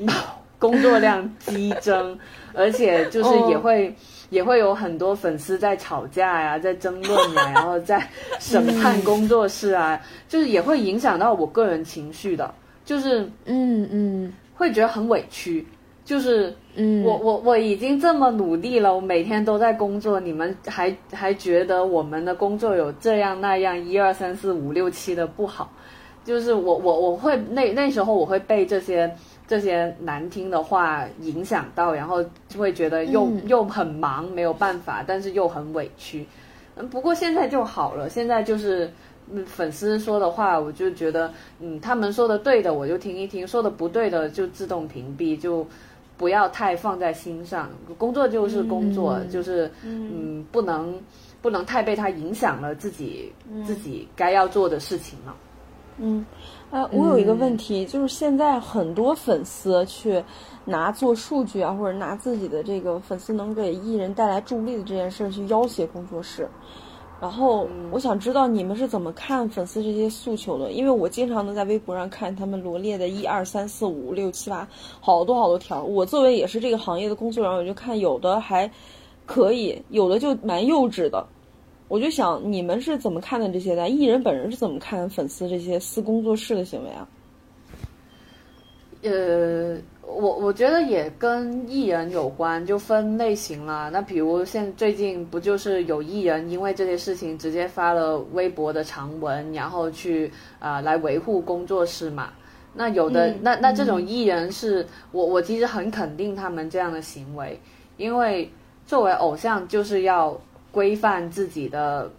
[SPEAKER 4] 工作量激增，而且就是也会也会有很多粉丝在吵架呀，在争论呀，然后在审判工作室啊，就是也会影响到我个人情绪的，就是
[SPEAKER 2] 嗯嗯，
[SPEAKER 4] 会觉得很委屈，就是
[SPEAKER 2] 嗯，
[SPEAKER 4] 我我我已经这么努力了，我每天都在工作，你们还还觉得我们的工作有这样那样一二三四五六七的不好，就是我我我会那那时候我会被这些。这些难听的话影响到，然后就会觉得又又很忙，没有办法，但是又很委屈。嗯，不过现在就好了，现在就是粉丝说的话，我就觉得，嗯，他们说的对的，我就听一听；说的不对的，就自动屏蔽，就不要太放在心上。工作就是工作，就是嗯，不能不能太被他影响了自己自己该要做的事情了。
[SPEAKER 3] 嗯。呃，我有一个问题，就是现在很多粉丝去拿做数据啊，或者拿自己的这个粉丝能给艺人带来助力的这件事去要挟工作室。然后我想知道你们是怎么看粉丝这些诉求的？因为我经常能在微博上看他们罗列的一二三四五六七八好多好多条。我作为也是这个行业的工作人员，我就看有的还可以，有的就蛮幼稚的。我就想，你们是怎么看的这些的？艺人本人是怎么看粉丝这些私工作室的行为啊？
[SPEAKER 4] 呃，我我觉得也跟艺人有关，就分类型啦。那比如现最近不就是有艺人因为这些事情直接发了微博的长文，然后去啊来维护工作室嘛？那有的那那这种艺人是我我其实很肯定他们这样的行为，因为作为偶像就是要规范自己的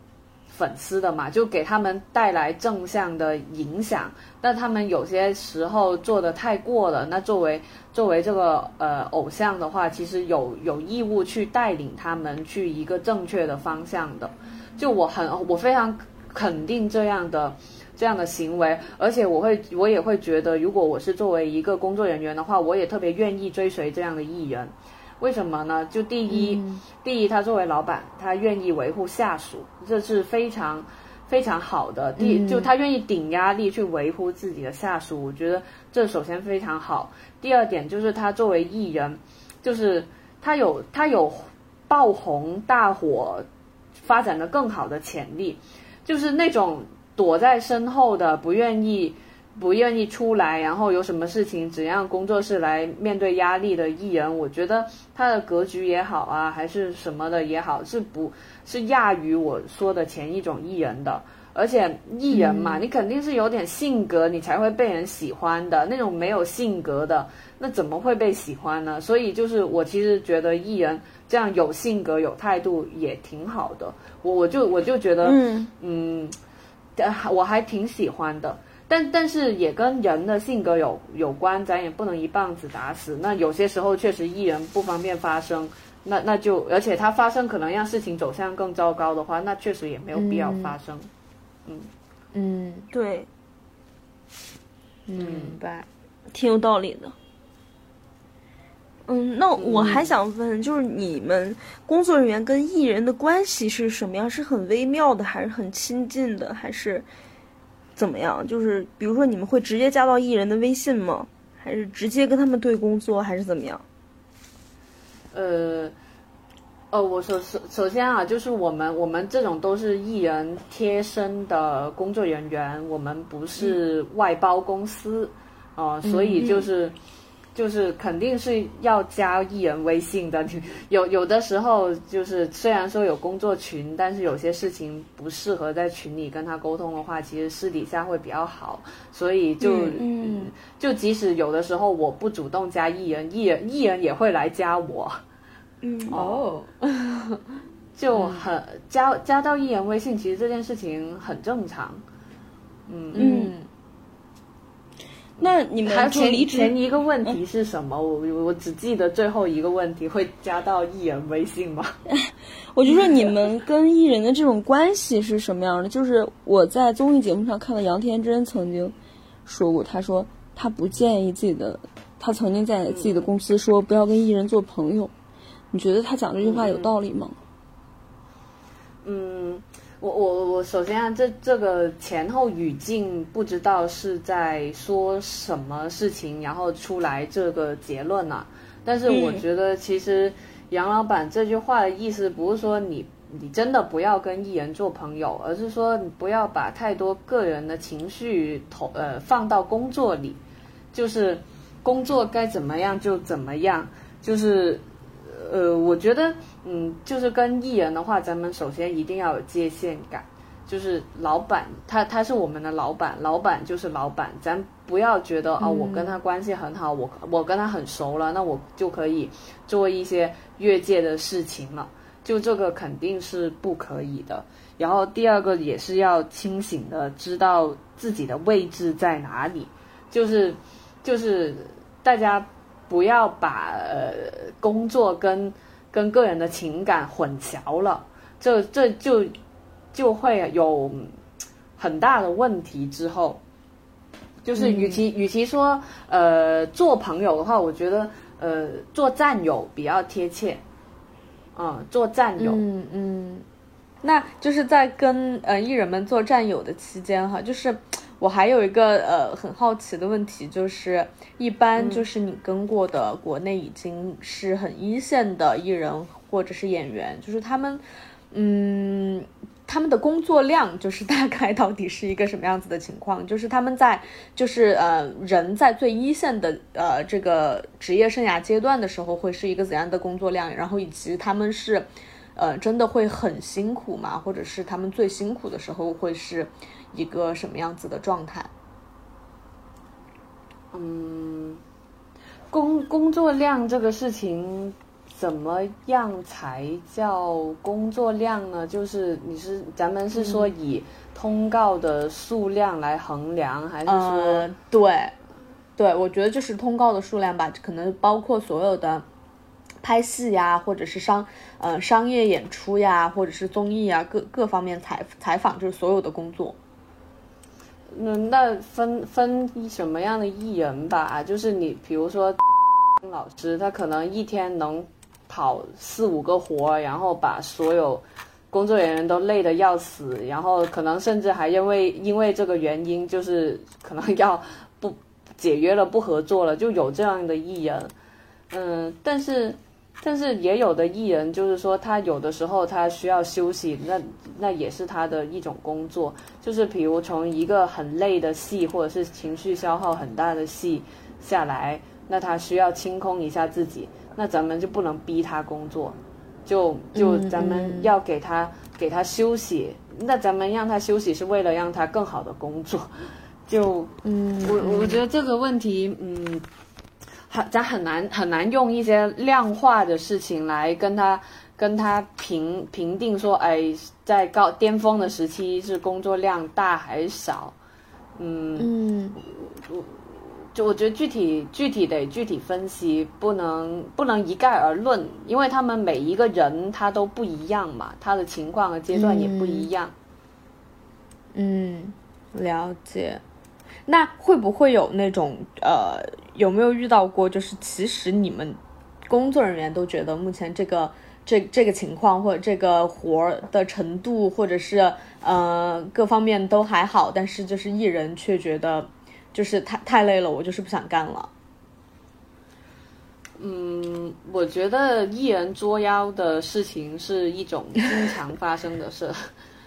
[SPEAKER 4] 粉丝的嘛，就给他们带来正向的影响。那他们有些时候做的太过了，那作为作为这个呃偶像的话，其实有有义务去带领他们去一个正确的方向的。就我很我非常肯定这样的。这样的行为，而且我会，我也会觉得，如果我是作为一个工作人员的话，我也特别愿意追随这样的艺人。为什么呢？就第一，第一，他作为老板，他愿意维护下属，这是非常非常好的。第，就他愿意顶压力去维护自己的下属，我觉得这首先非常好。第二点就是他作为艺人，就是他有他有爆红大火，发展的更好的潜力，就是那种。躲在身后的不愿意、不愿意出来，然后有什么事情只让工作室来面对压力的艺人，我觉得他的格局也好啊，还是什么的也好，是不是亚于我说的前一种艺人的。而且艺人嘛，你肯定是有点性格，你才会被人喜欢的。那种没有性格的，那怎么会被喜欢呢？所以就是我其实觉得艺人这样有性格、有态度也挺好的。我我就我就觉得，嗯。我还挺喜欢的，但但是也跟人的性格有有关，咱也不能一棒子打死。那有些时候确实艺人不方便发声，那那就而且他发声可能让事情走向更糟糕的话，那确实也没有必要发生。嗯
[SPEAKER 3] 嗯，对，
[SPEAKER 2] 明白，
[SPEAKER 3] 挺有道理的。嗯，那我还想问，就是你们工作人员跟艺人的关系是什么样？是很微妙的，还是很亲近的，还是怎么样？就是比如说，你们会直接加到艺人的微信吗？还是直接跟他们对工作，还是怎么样？
[SPEAKER 4] 呃，呃，我首首首先啊，就是我们我们这种都是艺人贴身的工作人员，我们不是外包公司啊，所以就是。就是肯定是要加艺人微信的，有有的时候就是虽然说有工作群，但是有些事情不适合在群里跟他沟通的话，其实私底下会比较好。所以就嗯，就即使有的时候我不主动加艺人，艺人艺人也会来加我。
[SPEAKER 3] 嗯
[SPEAKER 2] 哦，
[SPEAKER 4] 就很加加到艺人微信，其实这件事情很正常。嗯
[SPEAKER 3] 嗯。那你们
[SPEAKER 4] 还前前一个问题是什么？我我只记得最后一个问题会加到艺人微信吗？
[SPEAKER 3] 我就说你们跟艺人的这种关系是什么样的？就是我在综艺节目上看到杨天真曾经说过，他说他不建议自己的，他曾经在自己的公司说不要跟艺人做朋友。你觉得他讲这句话有道理吗？
[SPEAKER 4] 嗯。我我我首先啊，这这个前后语境不知道是在说什么事情，然后出来这个结论呢？但是我觉得其实杨老板这句话的意思不是说你你真的不要跟艺人做朋友，而是说你不要把太多个人的情绪投呃放到工作里，就是工作该怎么样就怎么样，就是呃我觉得。嗯，就是跟艺人的话，咱们首先一定要有界限感，就是老板他他是我们的老板，老板就是老板，咱不要觉得啊，我跟他关系很好，我我跟他很熟了，那我就可以做一些越界的事情了，就这个肯定是不可以的。然后第二个也是要清醒的知道自己的位置在哪里，就是就是大家不要把呃工作跟跟个人的情感混淆了，这这就就会有很大的问题。之后，就是与其与其说呃做朋友的话，我觉得呃做战友比较贴切。嗯，做战友，
[SPEAKER 2] 嗯嗯，那就是在跟呃艺人们做战友的期间哈，就是。我还有一个呃很好奇的问题，就是一般就是你跟过的国内已经是很一线的艺人或者是演员，就是他们，嗯，他们的工作量就是 大概到底是一个什么样子的情况？就是他们在就是呃人在最一线的呃这个职业生涯阶段的时候会是一个怎样的工作量？然后以及他们是呃真的会很辛苦吗？或者是他们最辛苦的时候会是？一个什么样子的状态？
[SPEAKER 4] 嗯，工工作量这个事情。怎么样才叫工作量呢？就是你是咱们是说以通告的数量来衡量，还是说
[SPEAKER 2] 对，对，我觉得就是通告的数量吧，可能包括所有的拍戏呀，或者是商呃商业演出呀，或者是综艺啊，各各方面采采访，就是所有的工作。
[SPEAKER 4] 那，那分分什么样的艺人吧？就是你比如说 老师，他可能一天能。跑四五个活，然后把所有工作人员都累得要死，然后可能甚至还因为因为这个原因，就是可能要不解约了，不合作了，就有这样的艺人。嗯，但是但是也有的艺人，就是说他有的时候他需要休息，那那也是他的一种工作。就是比如从一个很累的戏，或者是情绪消耗很大的戏下来，那他需要清空一下自己。那咱们就不能逼他工作，就就咱们要给他给他休息。那咱们让他休息是为了让他更好的工作。就
[SPEAKER 2] 嗯，
[SPEAKER 4] 我我觉得这个问题，嗯，很咱很难很难用一些量化的事情来跟他跟他评评定说，哎，在高巅峰的时期是工作量大还是少？嗯
[SPEAKER 2] 嗯，
[SPEAKER 4] 我。就我觉得具体具体得具体分析，不能不能一概而论，因为他们每一个人他都不一样嘛，他的情况和阶段也不一样。
[SPEAKER 2] 嗯，了解。那会不会有那种呃，有没有遇到过？就是其实你们工作人员都觉得目前这个这这个情况或者这个活儿的程度，或者是呃各方面都还好，但是就是艺人却觉得。就是太太累了，我就是不想干了。
[SPEAKER 4] 嗯，我觉得艺人作妖的事情是一种经常发生的事。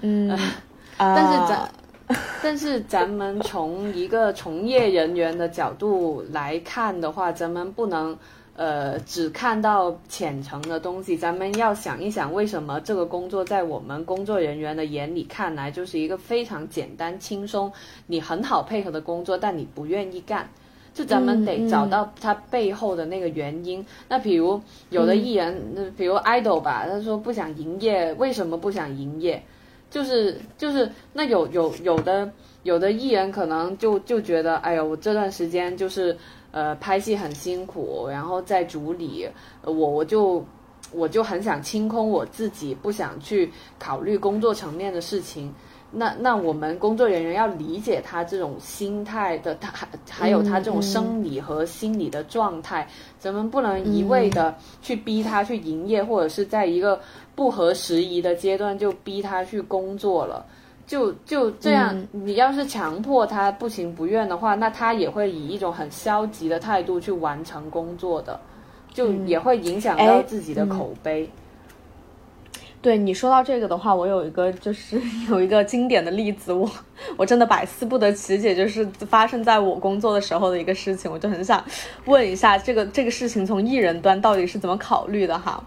[SPEAKER 2] 嗯，
[SPEAKER 4] 但是咱 但是咱们从一个从业人员的角度来看的话，咱们不能。呃，只看到浅层的东西，咱们要想一想，为什么这个工作在我们工作人员的眼里看来就是一个非常简单、轻松、你很好配合的工作，但你不愿意干，就咱们得找到它背后的那个原因。那比如有的艺人，那比如 idol 吧，他说不想营业，为什么不想营业？就是就是那有有有的有的艺人可能就就觉得，哎呦，我这段时间就是。呃，拍戏很辛苦，然后在组里，我我就我就很想清空我自己，不想去考虑工作层面的事情。那那我们工作人员要理解他这种心态的，他还还有他这种生理和心理的状态，咱们不能一味的去逼他去营业，或者是在一个不合时宜的阶段就逼他去工作了。就就这样，你要是强迫他不情不愿的话，那他也会以一种很消极的态度去完成工作的，就也会影响到自己的口碑。
[SPEAKER 2] 对你说到这个的话，我有一个就是 有一个经典的例子，我我真的百思不得其解，就是发生在我工作的时候的一个事情，我就很想问一下，这个这个事情从艺人端到底是怎么考虑的哈？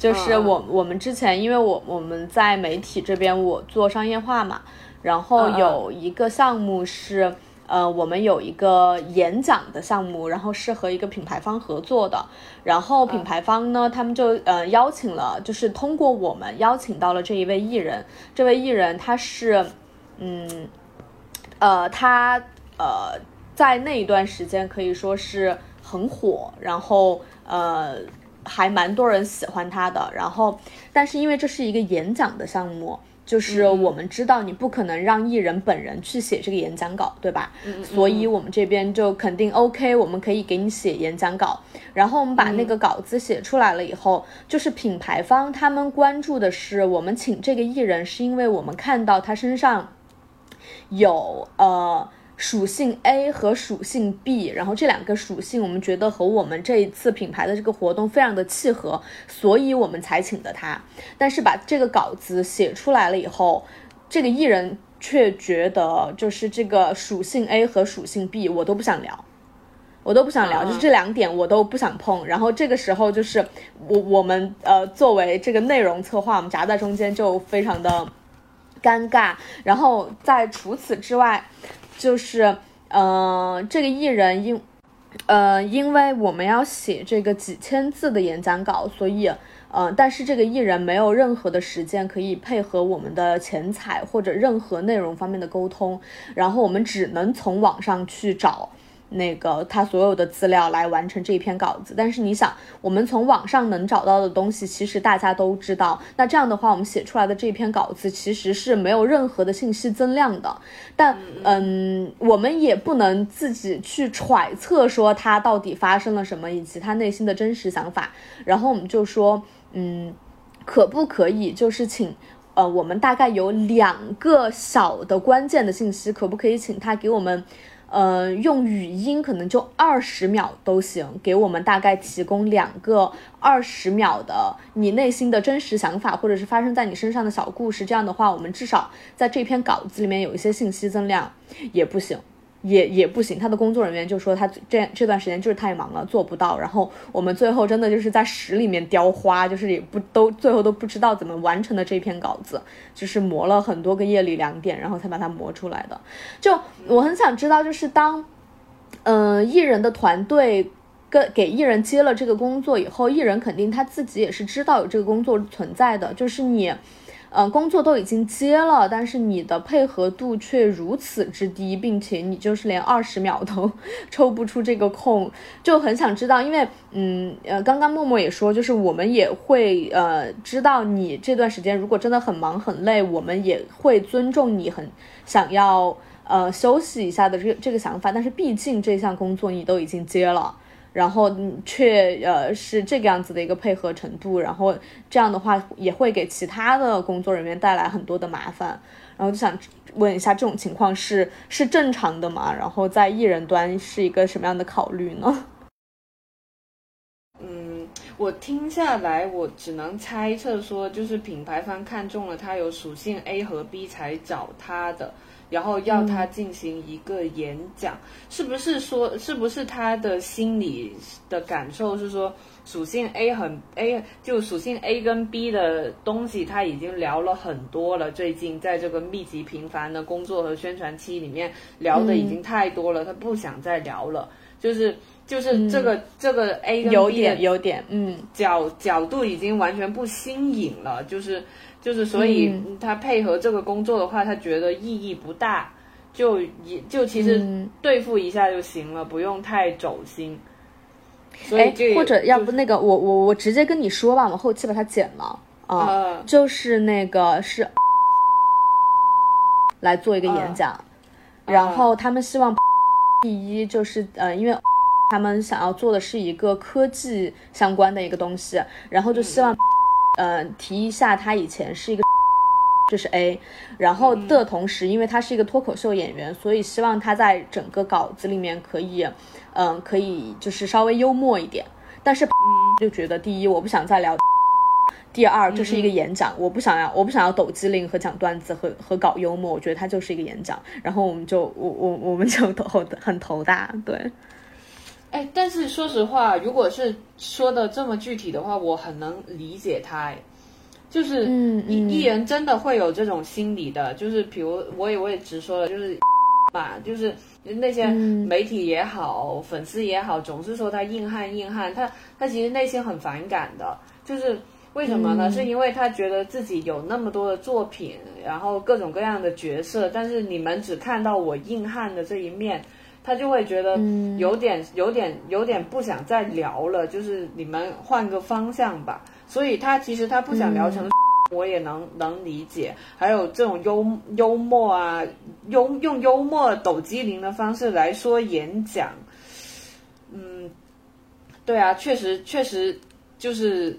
[SPEAKER 2] 就是我我们之前，因为我我们在媒体这边我做商业化嘛，然后有一个项目是，呃，我们有一个演讲的项目，然后是和一个品牌方合作的，然后品牌方呢，他们就呃邀请了，就是通过我们邀请到了这一位艺人，这位艺人他是，嗯，呃，他呃在那一段时间可以说是很火，然后呃。还蛮多人喜欢他的，然后，但是因为这是一个演讲的项目，就是我们知道你不可能让艺人本人去写这个演讲稿，对吧？
[SPEAKER 4] 嗯。
[SPEAKER 2] 所以我们这边就肯定 OK，我们可以给你写演讲稿。然后我们把那个稿子写出来了以后，就是品牌方他们关注的是，我们请这个艺人是因为我们看到他身上有呃。属性 A 和属性 B，然后这两个属性我们觉得和我们这一次品牌的这个活动非常的契合，所以我们才请的他。但是把这个稿子写出来了以后，这个艺人却觉得就是这个属性 A 和属性 B 我都不想聊，我都不想聊，就是这两点我都不想碰。然后这个时候就是我我们呃作为这个内容策划，我们夹在中间就非常的尴尬。然后在除此之外。就是，呃，这个艺人因呃，因为我们要写这个几千字的演讲稿，所以，呃，但是这个艺人没有任何的时间可以配合我们的前采或者任何内容方面的沟通，然后我们只能从网上去找。那个他所有的资料来完成这一篇稿子，但是你想，我们从网上能找到的东西，其实大家都知道。那这样的话，我们写出来的这篇稿子其实是没有任何的信息增量的。但嗯，我们也不能自己去揣测说他到底发生了什么，以及他内心的真实想法。然后我们就说，嗯，可不可以就是请，呃，我们大概有两个小的关键的信息，可不可以请他给我们？呃，用语音可能就二十秒都行，给我们大概提供两个二十秒的你内心的真实想法，或者是发生在你身上的小故事。这样的话，我们至少在这篇稿子里面有一些信息增量，也不行。也也不行，他的工作人员就说他这这段时间就是太忙了，做不到。然后我们最后真的就是在屎里面雕花，就是也不都最后都不知道怎么完成的这篇稿子，就是磨了很多个夜里两点，然后才把它磨出来的。就我很想知道，就是当，嗯，艺人的团队跟给艺人接了这个工作以后，艺人肯定他自己也是知道有这个工作存在的，就是你。呃，工作都已经接了，但是你的配合度却如此之低，并且你就是连二十秒都 抽不出这个空，就很想知道，因为，嗯，呃，刚刚默默也说，就是我们也会，呃，知道你这段时间如果真的很忙很累，我们也会尊重你很想要，呃，休息一下的这个这个想法，但是毕竟这项工作你都已经接了。然后却呃是这个样子的一个配合程度，然后这样的话也会给其他的工作人员带来很多的麻烦，然后就想问一下，这种情况是是正常的吗？然后在艺人端是一个什么样的考虑呢？
[SPEAKER 4] 嗯，我听下来，我只能猜测说，就是品牌方看中了他有属性 A 和 B 才找他的。然后要他进行一个演讲，是不是说，是不是他的心理的感受是说，属性 A 很 A，就属性 A 跟 B 的东西他已经聊了很多了，最近在这个密集频繁的工作和宣传期里面聊的已经太多了，他不想再聊了，就是就是这个这个 A 跟
[SPEAKER 2] B 有点有点嗯。
[SPEAKER 4] 角角度已经完全不新颖了，就是。就是，所以他配合这个工作的话，他觉得意义不大，就也就其实对付一下就行了，不用太走心。
[SPEAKER 2] 哎，或者要不那个，我我我直接跟你说吧，我后期把它剪了。啊，就是那个是来做一个演讲，然后他们希望 第一就是呃，因为 他们想要做的是一个科技相关的一个东西，然后就希望。呃，提一下，他以前是一个，这是 A，然后的同时，因为他是一个脱口秀演员，所以希望他在整个稿子里面可以，嗯，可以就是稍微幽默一点。但是 就觉得第一，我不想再聊；第二，这是一个演讲，我不想要，我不想要抖机灵和讲段子和和搞幽默，我觉得他就是一个演讲。然后我们就我我我们就头很头大，对。
[SPEAKER 4] 哎，但是说实话，如果是说的这么具体的话，我很能理解他。哎，就是艺艺人真的会有这种心理的，就是比如我也我也直说了，就是 嘛，就是那些媒体也好，粉丝也好，总是说他硬汉硬汉，他他其实内心很反感的。就是为什么呢？是因为他觉得自己有那么多的作品，然后各种各样的角色，但是你们只看到我硬汉的这一面。他就会觉得有点、有点、有点不想再聊了，就是你们换个方向吧。所以他其实他不想聊成，我也能能理解。还有这种幽幽默啊，幽用幽默抖机灵的方式来说演讲，嗯，对啊，确实确实就是。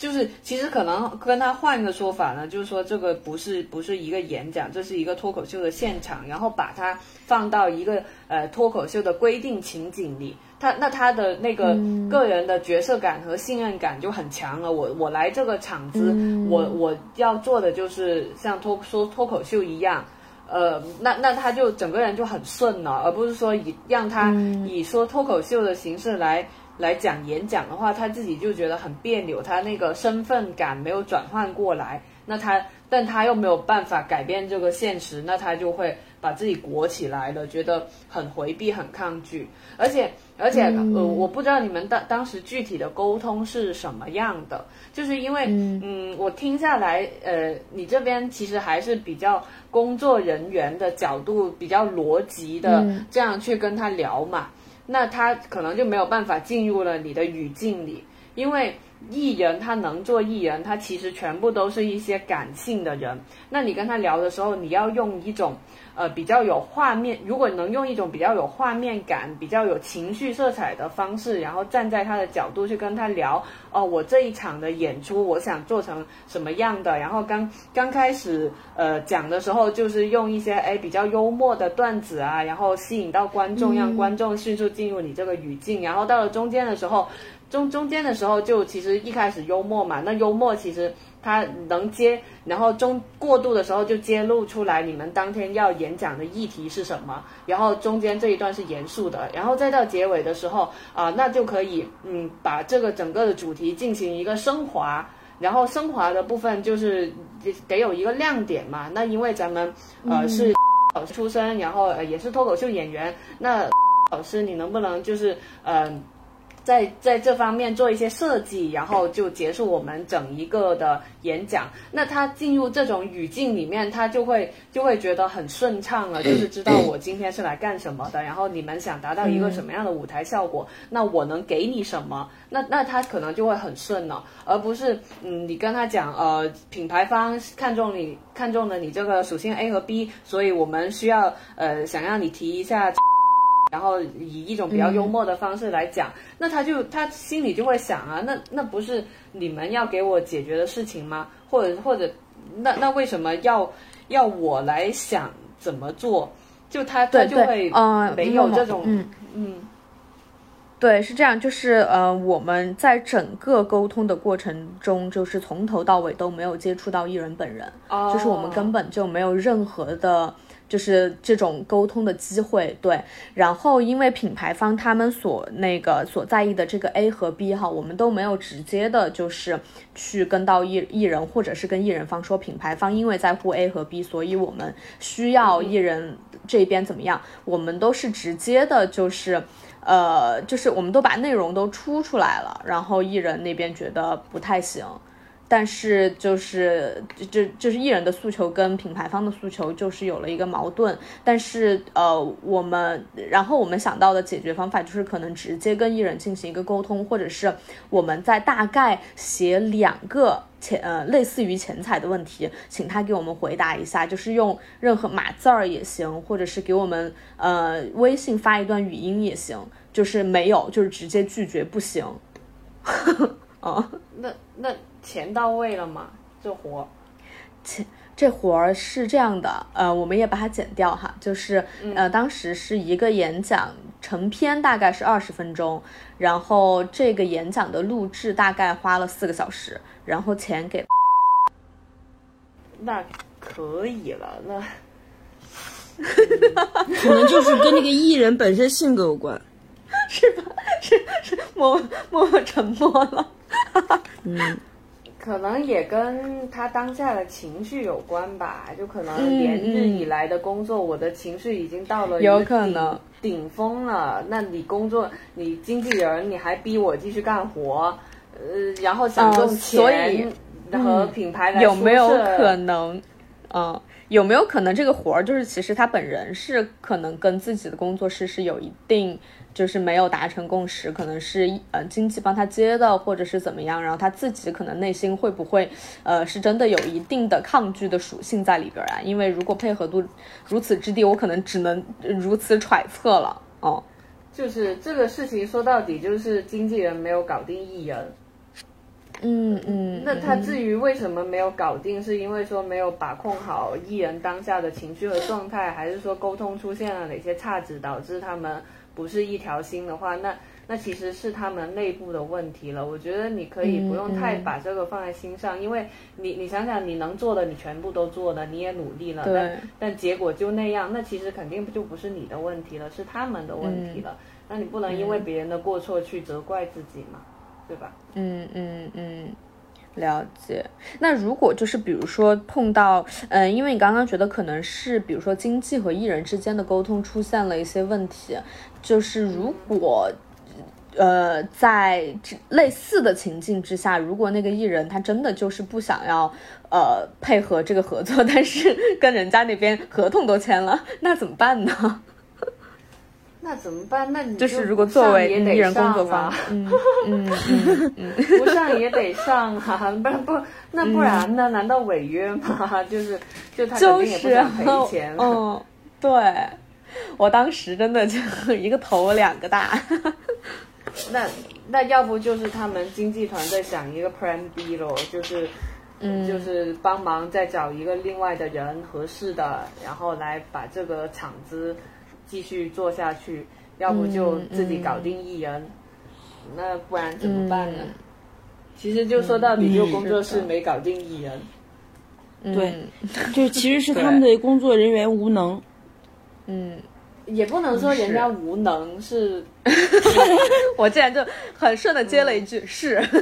[SPEAKER 4] 就是，其实可能跟他换个说法呢，就是说这个不是不是一个演讲，这是一个脱口秀的现场，然后把它放到一个呃脱口秀的规定情景里，他那他的那个个人的角色感和信任感就很强了。我我来这个场子，我我要做的就是像脱说脱口秀一样，呃，那那他就整个人就很顺了，而不是说以让他以说脱口秀的形式来。来讲演讲的话，他自己就觉得很别扭，他那个身份感没有转换过来，那他，但他又没有办法改变这个现实，那他就会把自己裹起来了，觉得很回避、很抗拒。而且，而且呃，我不知道你们当当时具体的沟通是什么样的，就是因为嗯，我听下来，呃，你这边其实还是比较工作人员的角度，比较逻辑的这样去跟他聊嘛，那他可能就没有办法进入了你的语境里，因为。艺人他能做艺人，他其实全部都是一些感性的人。那你跟他聊的时候，你要用一种呃比较有画面，如果能用一种比较有画面感、比较有情绪色彩的方式，然后站在他的角度去跟他聊。哦，我这一场的演出，我想做成什么样的？然后刚刚开始呃讲的时候，就是用一些哎比较幽默的段子啊，然后吸引到观众，让观众迅速进入你这个语境。然后到了中间的时候。中中间的时候，就其实一开始幽默嘛，那幽默其实它能接，然后中过渡的时候就揭露出来你们当天要演讲的议题是什么，然后中间这一段是严肃的，然后再到结尾的时候啊，那就可以嗯把这个整个的主题进行一个升华，然后升华的部分就是得有一个亮点嘛，那因为咱们呃是老师出身，然后呃也是脱口秀演员，那老师你能不能就是嗯。在在这方面做一些设计，然后就结束我们整一个的演讲。那他进入这种语境里面，他就会就会觉得很顺畅了，就是知道我今天是来干什么的。然后你们想达到一个什么样的舞台效果，那我能给你什么？那那他可能就会很顺了，而不是嗯，你跟他讲呃，品牌方看中你看中了你这个属性 A 和 B，所以我们需要呃想让你提一下。然后以一种比较幽默的方式来讲，那他就他心里就会想啊，那那不是你们要给我解决的事情吗？或者或者，那那为什么要要我来想怎么做？就他他就会
[SPEAKER 2] 呃
[SPEAKER 4] 没有这种
[SPEAKER 2] 嗯
[SPEAKER 4] 嗯，
[SPEAKER 2] 对，是这样，就是呃我们在整个沟通的过程中，就是从头到尾都没有接触到艺人本人，就是我们根本就没有任何的。就是这种沟通的机会，对。然后因为品牌方他们所那个所在意的这个 A 和 B 哈，我们都没有直接的，就是去跟到艺艺人或者是跟艺人方说，品牌方因为在乎 A 和 B，所以我们需要艺人这边怎么样？我们都是直接的，就是呃，就是我们都把内容都出出来了，然后艺人那边觉得不太行。但是就是就就是艺人的诉求跟品牌方的诉求就是有了一个矛盾，但是呃我们然后我们想到的解决方法就是可能直接跟艺人进行一个沟通，或者是我们在大概写两个钱呃类似于钱财的问题，请他给我们回答一下，就是用任何码字儿也行，或者是给我们呃微信发一段语音也行，就是没有就是直接拒绝不行，
[SPEAKER 4] 啊。那那。钱到位了吗？这活，
[SPEAKER 2] 钱这活儿是这样的，呃，我们也把它剪掉哈，就是呃，当时是一个演讲成片，大概是二十分钟，然后这个演讲的录制大概花了四个小时，然后钱给，
[SPEAKER 4] 那可以了，那
[SPEAKER 3] 可能就是跟那个艺人本身性格有关，
[SPEAKER 2] 是吧？是是，默默默沉默了，
[SPEAKER 3] 嗯。
[SPEAKER 4] 可能也跟他当下的情绪有关吧，就可能连日以来的工作，我的情绪已经到了
[SPEAKER 2] 有可能
[SPEAKER 4] 顶峰了。那你工作，你经纪人，你还逼我继续干活，呃，然后想用钱和品牌来
[SPEAKER 2] 有没有可能？嗯，有没有可能这个活儿就是其实他本人是可能跟自己的工作室是有一定。就是没有达成共识，可能是呃经纪帮他接的，或者是怎么样，然后他自己可能内心会不会呃是真的有一定的抗拒的属性在里边啊？因为如果配合度如此之低，我可能只能如此揣测了哦。
[SPEAKER 4] 就是这个事情说到底就是经纪人没有搞定艺人，
[SPEAKER 2] 嗯嗯。
[SPEAKER 4] 那他至于为什么没有搞定，是因为说没有把控好艺人当下的情绪和状态，还是说沟通出现了哪些差值，导致他们？不是一条心的话，那那其实是他们内部的问题了。我觉得你可以不用太把这个放在心上，因为你你想想，你能做的你全部都做了，你也努力了，但但结果就那样，那其实肯定就不是你的问题了，是他们的问题了。那你不能因为别人的过错去责怪自己嘛，对吧？
[SPEAKER 2] 嗯嗯嗯。了解，那如果就是比如说碰到，嗯，因为你刚刚觉得可能是比如说经纪和艺人之间的沟通出现了一些问题，就是如果呃，在类似的情境之下，如果那个艺人他真的就是不想要呃配合这个合作，但是跟人家那边合同都签了，那怎么办呢？
[SPEAKER 4] 那怎么办？那你
[SPEAKER 2] 就是如果作为艺人工作方，嗯嗯
[SPEAKER 4] 嗯，不上也得上啊，不然不那不然呢？难道违约吗？就是就他肯定也不想赔钱。
[SPEAKER 2] 嗯，对，我当时真的就一个头两个大。
[SPEAKER 4] 那那要不就是他们经纪团队想一个 Plan B 咯，就是嗯，就是帮忙再找一个另外的人合适的，然后来把这个场子。继续做下去，要不就自己搞定艺人，那不然怎么办呢？其实就说到底，就工作室没搞定艺人。
[SPEAKER 3] 对，就其实是 他们的工作人员无能。
[SPEAKER 2] 嗯，
[SPEAKER 4] 也不能说人家无能，是。
[SPEAKER 2] 我竟然就很顺的接了一句是。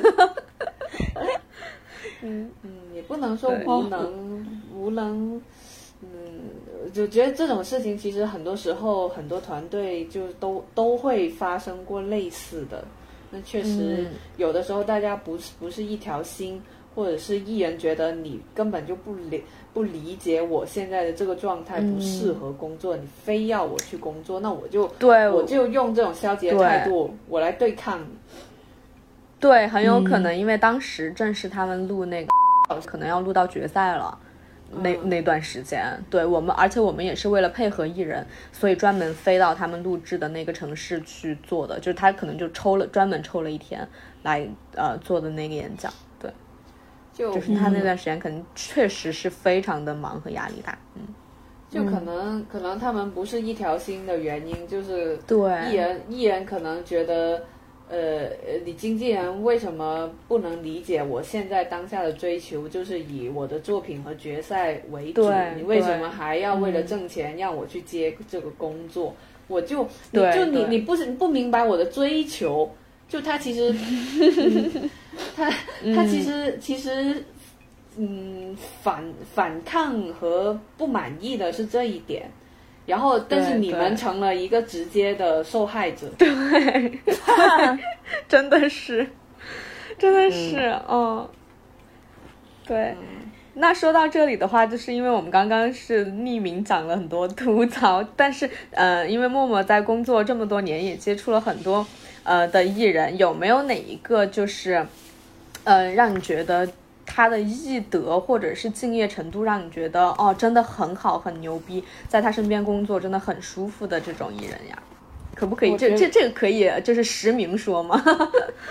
[SPEAKER 4] 嗯嗯，也不能说无能，无能。嗯，就觉得这种事情其实很多时候很多团队就都都会发生过类似的。那确实有的时候大家不是不是一条心，或者是艺人觉得你根本就不理不理解我现在的这个状态不适合工作，你非要我去工作，那我就
[SPEAKER 2] 对
[SPEAKER 4] 我就用这种消极的态度我来对抗。
[SPEAKER 2] 对，很有可能因为当时正是他们录那个，可能要录到决赛了。那那段时间，对我们，而且我们也是为了配合艺人，所以专门飞到他们录制的那个城市去做的。就是他可能就抽了专门抽了一天来呃做的那个演讲，对，
[SPEAKER 4] 就
[SPEAKER 2] 就是他那段时间可能确实是非常的忙和压力大，嗯，
[SPEAKER 4] 就可能可能他们不是一条心的原因，就是
[SPEAKER 2] 对
[SPEAKER 4] 艺人艺人可能觉得。呃，你经纪人为什么不能理解我现在当下的追求，就是以我的作品和决赛为主？你为什么还要为了挣钱让我去接这个工作？我就你就你你不是不明白我的追求？就他其实，他他其实其实，嗯，反反抗和不满意的是这一点。然后，但是你们成了一个直接的受害者。
[SPEAKER 2] 对，真的是，真的是，嗯，对。那说到这里的话，就是因为我们刚刚是匿名讲了很多吐槽，但是，呃，因为默默在工作这么多年，也接触了很多呃的艺人，有没有哪一个就是，呃，让你觉得？他的艺德或者是敬业程度，让你觉得哦，真的很好，很牛逼，在他身边工作真的很舒服的这种艺人呀，可不可以？这这这个可以，就是实名说吗？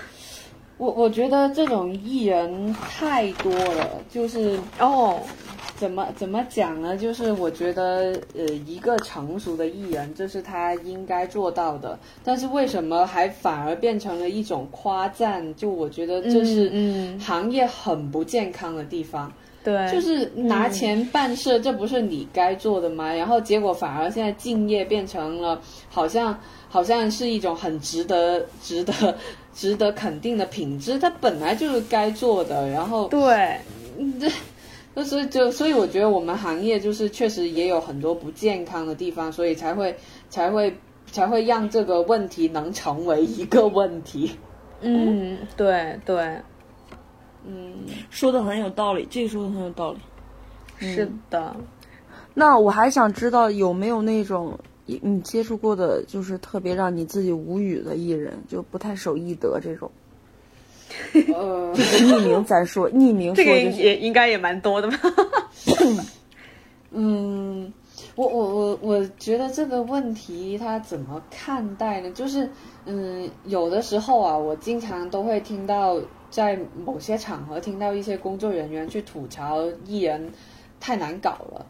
[SPEAKER 4] 我我觉得这种艺人太多了，就是
[SPEAKER 2] 哦。
[SPEAKER 4] 怎么怎么讲呢？就是我觉得，呃，一个成熟的艺人，这是他应该做到的。但是为什么还反而变成了一种夸赞？就我觉得这是行业很不健康的地方。
[SPEAKER 2] 对，
[SPEAKER 4] 就是拿钱办事，这不是你该做的吗？然后结果反而现在敬业变成了好像好像是一种很值得值得值得肯定的品质，它本来就是该做的。然后
[SPEAKER 2] 对，
[SPEAKER 4] 这。就是就所以我觉得我们行业就是确实也有很多不健康的地方，所以才会才会才会让这个问题能成为一个问题。
[SPEAKER 2] 嗯，对对，
[SPEAKER 3] 嗯，说的很有道理，这个说的很有道理。
[SPEAKER 2] 是的，
[SPEAKER 3] 那我还想知道有没有那种你接触过的，就是特别让你自己无语的艺人，就不太守艺德这种。
[SPEAKER 4] 呃，
[SPEAKER 3] 匿名咱说，匿名
[SPEAKER 2] 这个也应该也蛮多的吧？
[SPEAKER 4] 嗯，我我我我觉得这个问题他怎么看待呢？就是嗯，有的时候啊，我经常都会听到在某些场合听到一些工作人员去吐槽艺人太难搞了，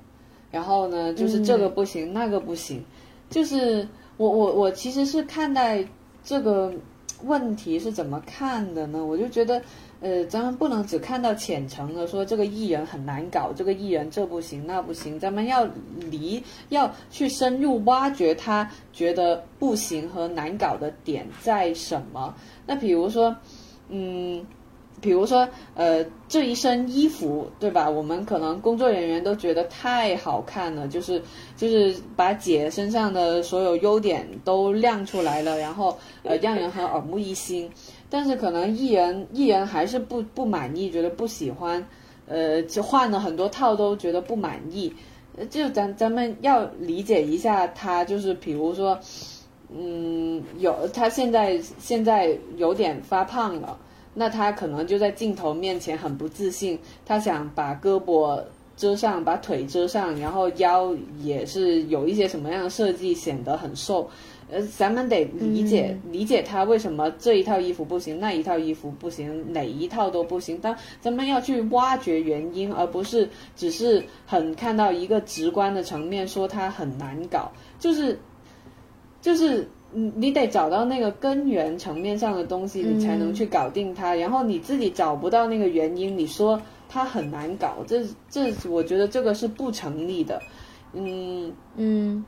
[SPEAKER 4] 然后呢，就是这个不行，那个不行，就是我我我其实是看待这个。问题是怎么看的呢？我就觉得，呃，咱们不能只看到浅层的，说这个艺人很难搞，这个艺人这不行那不行，咱们要离要去深入挖掘他觉得不行和难搞的点在什么。那比如说，嗯，比如说，呃，这一身衣服，对吧？我们可能工作人员都觉得太好看了，就是就是把姐身上的所有优点都亮出来了，然后呃，让人很耳目一新。但是可能艺人艺人还是不不满意，觉得不喜欢，呃，就换了很多套都觉得不满意。就咱咱们要理解一下他，就是比如说，嗯，有他现在现在有点发胖了。那他可能就在镜头面前很不自信，他想把胳膊遮上，把腿遮上，然后腰也是有一些什么样的设计，显得很瘦。呃，咱们得理解理解他为什么这一套衣服不行，那一套衣服不行，哪一套都不行。但咱们要去挖掘原因，而不是只是很看到一个直观的层面说他很难搞，就是就是。你你得找到那个根源层面上的东西，你才能去搞定它。然后你自己找不到那个原因，你说它很难搞，这这我觉得这个是不成立的。嗯嗯。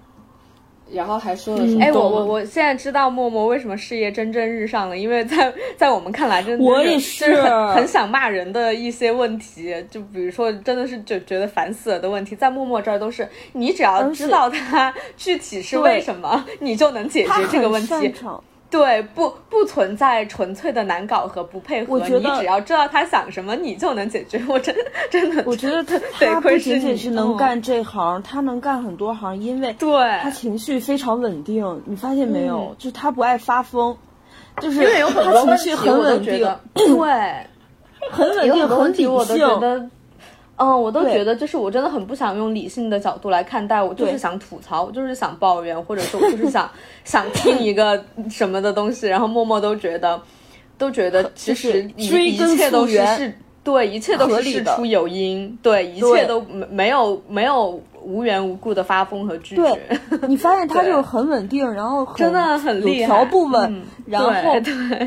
[SPEAKER 4] 然后还说了什么？
[SPEAKER 2] 哎，我我我现在知道默默为什么事业蒸蒸日上了，因为在在我们看来，真的
[SPEAKER 3] 我
[SPEAKER 2] 也是很想骂人的一些问题，就比如说真的是就觉得烦死了的问题，在默默这儿都是你只要知道他 具体是为什么，你就能解决这个问题。对，不不存在纯粹的难搞和不配合。
[SPEAKER 3] 我觉得
[SPEAKER 2] 你只要知道他想什么，你就能解决。我真真的，
[SPEAKER 3] 我觉得他 他不仅仅是能干这行，他能干很多行，因为
[SPEAKER 2] 对
[SPEAKER 3] 他情绪非常稳定。你发现没有？就他不爱发疯，就是
[SPEAKER 2] 因为有很多
[SPEAKER 3] 情绪很稳定，
[SPEAKER 2] 对，
[SPEAKER 3] 很稳定，很理
[SPEAKER 2] 性。嗯，我都觉得，就是我真的很不想用理性的角度来看待，我就是想吐槽，我就是想抱怨，或者说我就是想想听一个什么的东西，然后默默都觉得，都觉得其实一一切都是对，一切都是事出有因，对，一切都没没有没有。无缘无故的发疯和拒绝，
[SPEAKER 3] 对 你发现他就是很稳定，然后
[SPEAKER 2] 真的很厉害，
[SPEAKER 3] 有条不紊，然后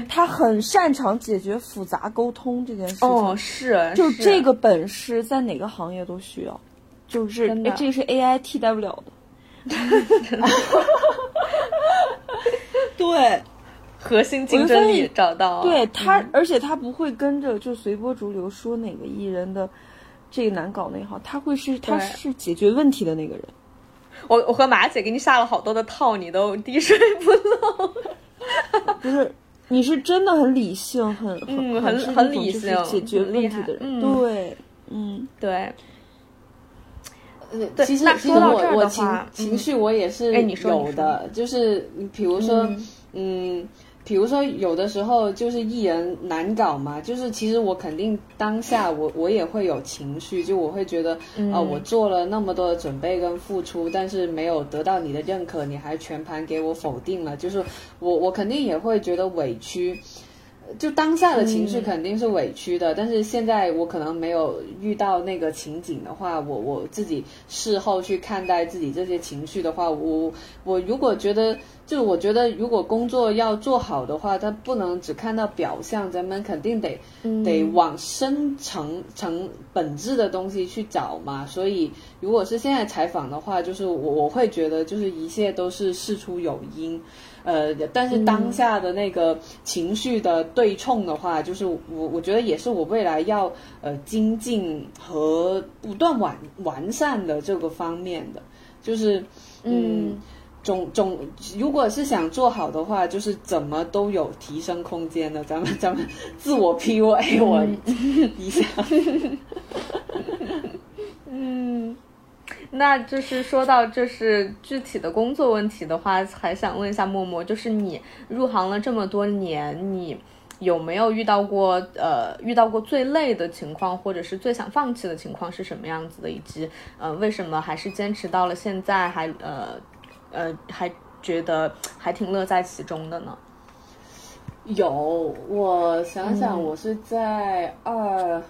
[SPEAKER 3] 他很擅长解决复杂沟通这件事情。哦，
[SPEAKER 2] 是，
[SPEAKER 3] 就这个本事在哪个行业都需要，就是这是 AI 替代不了的。对，
[SPEAKER 2] 核心竞争力找到，
[SPEAKER 3] 对他，而且他不会跟着就随波逐流说哪个艺人的。这个难搞那行，他会是他是解决问题的那个人。
[SPEAKER 2] 我我和马姐给你下了好多的套，你都滴水不漏。
[SPEAKER 3] 不是，你是真的很理性，很
[SPEAKER 2] 很很很理性，
[SPEAKER 3] 解决问题的人。对，嗯，
[SPEAKER 2] 对。
[SPEAKER 4] 呃，其实其实我我情情绪我也是有的，就是比如说，嗯。比如说，有的时候就是艺人难搞嘛，就是其实我肯定当下我我也会有情绪，就我会觉得啊，我做了那么多的准备跟付出，但是没有得到你的认可，你还全盘给我否定了，就是我我肯定也会觉得委屈。就当下的情绪肯定是委屈的，但是现在我可能没有遇到那个情景的话，我我自己事后去看待自己这些情绪的话，我我如果觉得，就我觉得如果工作要做好的话，他不能只看到表象，咱们肯定得得往深层层本质的东西去找嘛。所以如果是现在采访的话，就是我我会觉得就是一切都是事出有因。呃，但是当下的那个情绪的对冲的话，就是我我觉得也是我未来要呃精进和不断完完善的这个方面的，就是嗯，总总如果是想做好的话，就是怎么都有提升空间的。咱们 咱们自我 PUA 我一下，
[SPEAKER 2] 嗯。那就是说到就是具体的工作问题的话，还想问一下默默，就是你入行了这么多年，你有没有遇到过呃遇到过最累的情况，或者是最想放弃的情况是什么样子的？以及呃为什么还是坚持到了现在，还呃呃还觉得还挺乐在其中的呢？
[SPEAKER 4] 有，我想想，我是在二。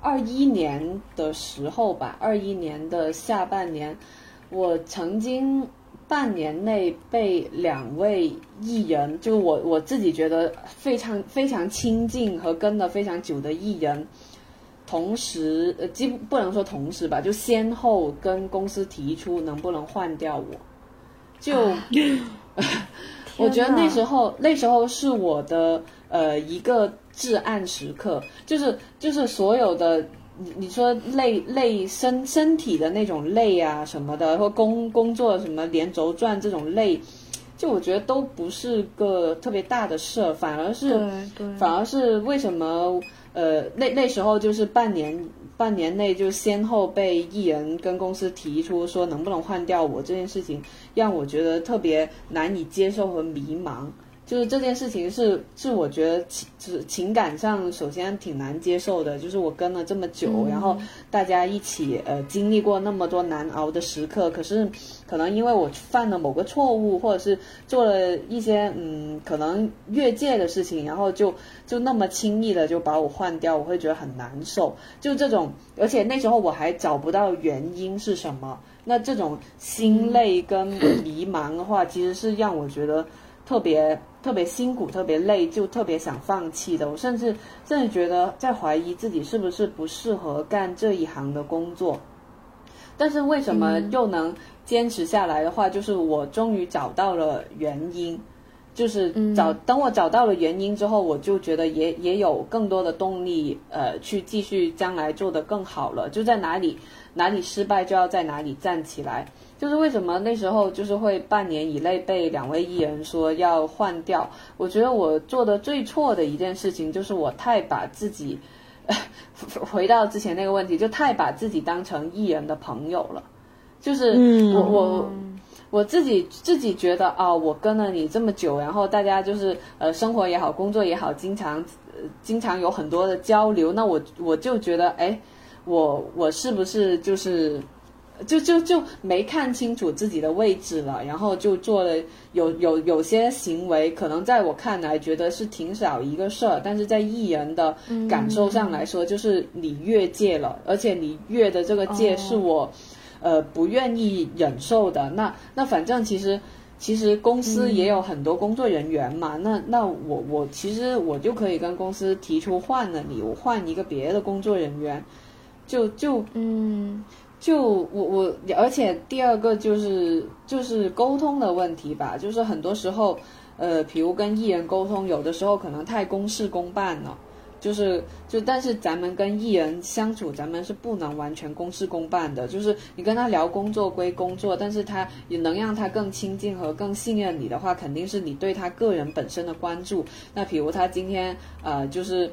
[SPEAKER 4] 二一年的时候吧，二一年的下半年，我曾经半年内被两位艺人，就我我自己觉得非常非常亲近和跟了非常久的艺人，同时呃，基不能说同时吧，就先后跟公司提出能不能换掉我，就 我觉得那时候那时候是我的呃一个至暗时刻，就是就是所有的你你说累累身身体的那种累啊什么的，或工工作什么连轴转这种累，就我觉得都不是个特别大的事儿，反而是反而是为什么呃那那时候就是半年。半年内就先后被艺人跟公司提出说能不能换掉我这件事情，让我觉得特别难以接受和迷茫。就是这件事情是是我觉得情是情感上首先挺难接受的，就是我跟了这么久，然后大家一起呃经历过那么多难熬的时刻，可是可能因为我犯了某个错误，或者是做了一些嗯可能越界的事情，然后就就那么轻易的就把我换掉，我会觉得很难受。就这种，而且那时候我还找不到原因是什么，那这种心累跟迷茫的话，其实是让我觉得特别。特别辛苦，特别累，就特别想放弃的。我甚至甚至觉得在怀疑自己是不是不适合干这一行的工作。但是为什么又能坚持下来的话，就是我终于找到了原因，就是找等我找到了原因之后，我就觉得也也有更多的动力，呃，去继续将来做得更好了。就在哪里哪里失败，就要在哪里站起来。就是为什么那时候就是会半年以内被两位艺人说要换掉？我觉得我做的最错的一件事情就是我太把自己，回到之前那个问题，就太把自己当成艺人的朋友了。就是我我我自己自己觉得啊，我跟了你这么久，然后大家就是呃生活也好，工作也好，经常经常有很多的交流，那我我就觉得哎，我我是不是就是。就就就没看清楚自己的位置了，然后就做了有有有些行为，可能在我看来觉得是挺小一个事儿，但是在艺人的感受上来说，就是你越界了，而且你越的这个界是我，呃不愿意忍受的。那那反正其实其实公司也有很多工作人员嘛，那那我我其实我就可以跟公司提出换了你，我换一个别的工作人员，就就
[SPEAKER 2] 嗯。
[SPEAKER 4] 就我我，而且第二个就是就是沟通的问题吧，就是很多时候，呃，比如跟艺人沟通，有的时候可能太公事公办了，就是就但是咱们跟艺人相处，咱们是不能完全公事公办的，就是你跟他聊工作归工作，但是他也能让他更亲近和更信任你的话，肯定是你对他个人本身的关注。那比如他今天呃就是。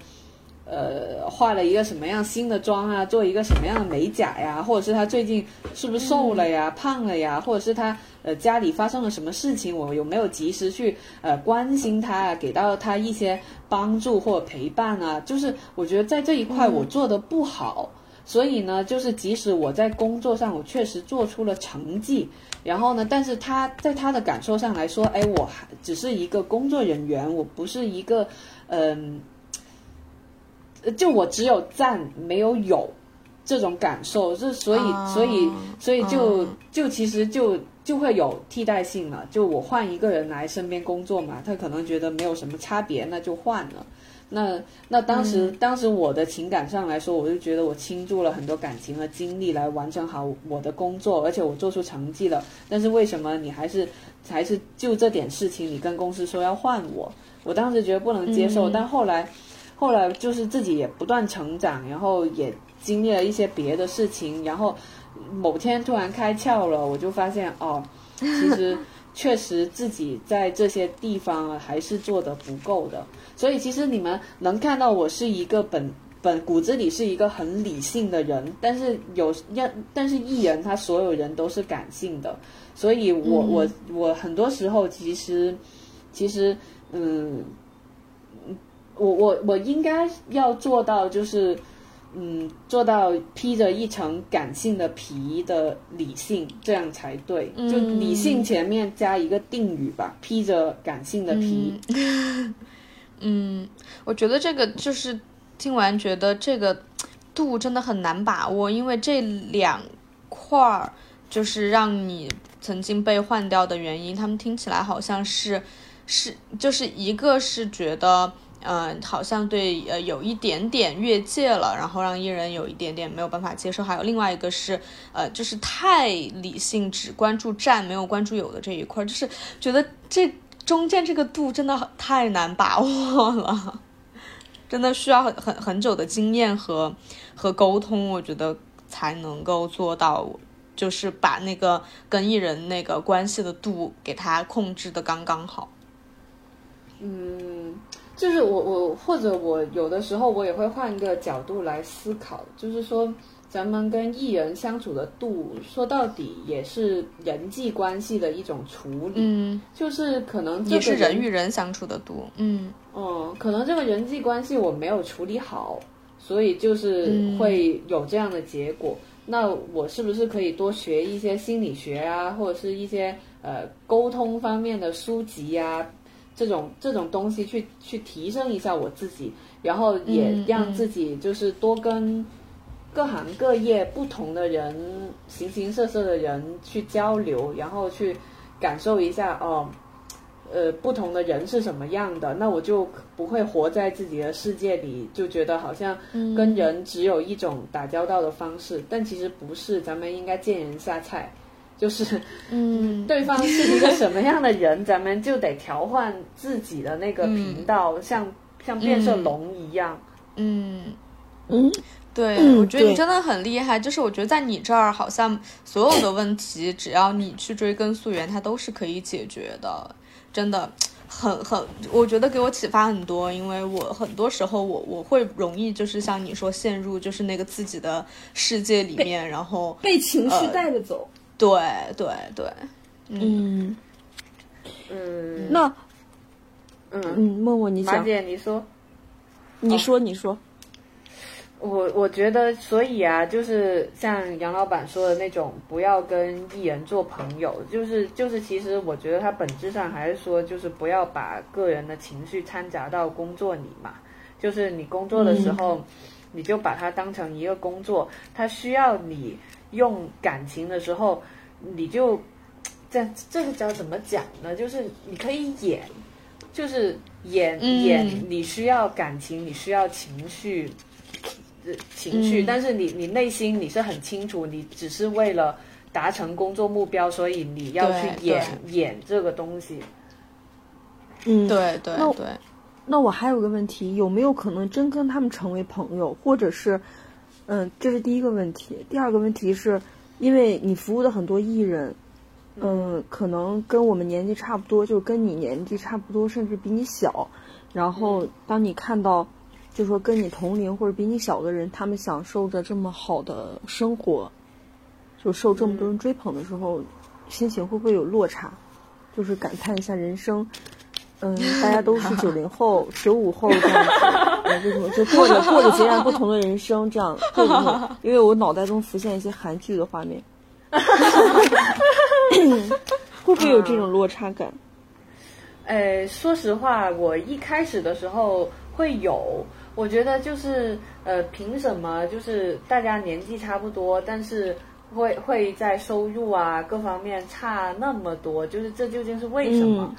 [SPEAKER 4] 呃，化了一个什么样新的妆啊？做一个什么样的美甲呀？或者是他最近是不是瘦了呀、胖了呀？或者是他呃家里发生了什么事情？我有没有及时去呃关心他，给到他一些帮助或者陪伴啊？就是我觉得在这一块我做的不好，所以呢，就是即使我在工作上我确实做出了成绩，然后呢，但是他在他的感受上来说，哎，我还只是一个工作人员，我不是一个嗯。就我只有赞没有有，这种感受，这所以所以所以就就其实就就会有替代性了。就我换一个人来身边工作嘛，他可能觉得没有什么差别，那就换了。那那当时当时我的情感上来说，我就觉得我倾注了很多感情和精力来完成好我的工作，而且我做出成绩了。但是为什么你还是还是就这点事情，你跟公司说要换我？我当时觉得不能接受，但后来。后来就是自己也不断成长，然后也经历了一些别的事情，然后某天突然开窍了，我就发现哦，其实确实自己在这些地方还是做的不够的。所以其实你们能看到我是一个本本骨子里是一个很理性的人，但是有要但是艺人他所有人都是感性的，所以我我我很多时候其实其实嗯。我我我应该要做到，就是，嗯，做到披着一层感性的皮的理性，这样才对。就理性前面加一个定语吧，披着感性的皮。
[SPEAKER 2] 嗯，我觉得这个就是听完觉得这个度真的很难把握，因为这两块儿就是让你曾经被换掉的原因，他们听起来好像是是就是一个是觉得。嗯，好像对，呃，有一点点越界了，然后让艺人有一点点没有办法接受。还有另外一个是，呃，就是太理性，只关注战，没有关注有的这一块，就是觉得这中间这个度真的太难把握了，真的需要很很很久的经验和和沟通，我觉得才能够做到，就是把那个跟艺人那个关系的度给他控制的刚刚好。
[SPEAKER 4] 嗯，就是我我或者我有的时候我也会换一个角度来思考，就是说。咱们跟艺人相处的度，说到底也是人际关系的一种处理，
[SPEAKER 2] 嗯，
[SPEAKER 4] 就是可能
[SPEAKER 2] 也是人与人相处的度，嗯
[SPEAKER 4] 嗯，可能这个人际关系我没有处理好，所以就是会有这样的结果。那我是不是可以多学一些心理学啊，或者是一些呃沟通方面的书籍啊，这种这种东西去去提升一下我自己，然后也让自己就是多跟。各行各业不同的人，形形色色的人去交流，然后去感受一下哦，呃，不同的人是什么样的，那我就不会活在自己的世界里，就觉得好像跟人只有一种打交道的方式，但其实不是，咱们应该见人下菜，就是
[SPEAKER 2] 嗯，
[SPEAKER 4] 对方是一个什么样的人，咱们就得调换自己的那个频道，像像变色龙一样，
[SPEAKER 2] 嗯
[SPEAKER 3] 嗯。
[SPEAKER 2] 对，我觉得你真的很厉害。就是我觉得在你这儿，好像所有的问题，只要你去追根溯源，它都是可以解决的。真的，很很，我觉得给我启发很多。因为我很多时候，我我会容易就是像你说，陷入就是那个自己的世界里面，然后
[SPEAKER 3] 被情绪带着走。
[SPEAKER 2] 对对对，
[SPEAKER 3] 嗯。
[SPEAKER 4] 嗯，
[SPEAKER 3] 那
[SPEAKER 4] 嗯。
[SPEAKER 3] 嗯，默默，你讲。
[SPEAKER 4] 马姐，你说，
[SPEAKER 3] 你说，你说。
[SPEAKER 4] 我我觉得，所以啊，就是像杨老板说的那种，不要跟艺人做朋友，就是就是，其实我觉得他本质上还是说，就是不要把个人的情绪掺杂到工作里嘛。就是你工作的时候，你就把它当成一个工作，他需要你用感情的时候，你就 这这个叫怎么讲呢？就是你可以演，就是演演，你需要感情，你需要情绪。情绪，但是你你内心你是很清楚，你只是为了达成工作目标，所以你要去演演这个东西。
[SPEAKER 3] 嗯，
[SPEAKER 2] 对对对。
[SPEAKER 3] 那我还有个问题，有没有可能真跟他们成为朋友，或者是，嗯，这是第一个问题。第二个问题是，因为你服务的很多艺人，嗯，可能跟我们年纪差不多，就跟你年纪差不多，甚至比你小。然后当你看到。就说跟你同龄或者比你小的人，他们享受着这么好的生活，就受这么多人追捧的时候，心情会不会有落差？就是感叹一下人生，嗯，大家都是 九零后、九五后这样子，就什么就过着 过着截然不同的人生，这样会不会？因为我脑袋中浮现一些韩剧的画面，会不会有这种落差感？
[SPEAKER 4] 呃，说实话，我一开始的时候会有。我觉得就是呃，凭什么就是大家年纪差不多，但是会会在收入啊各方面差那么多？就是这究竟是为什么？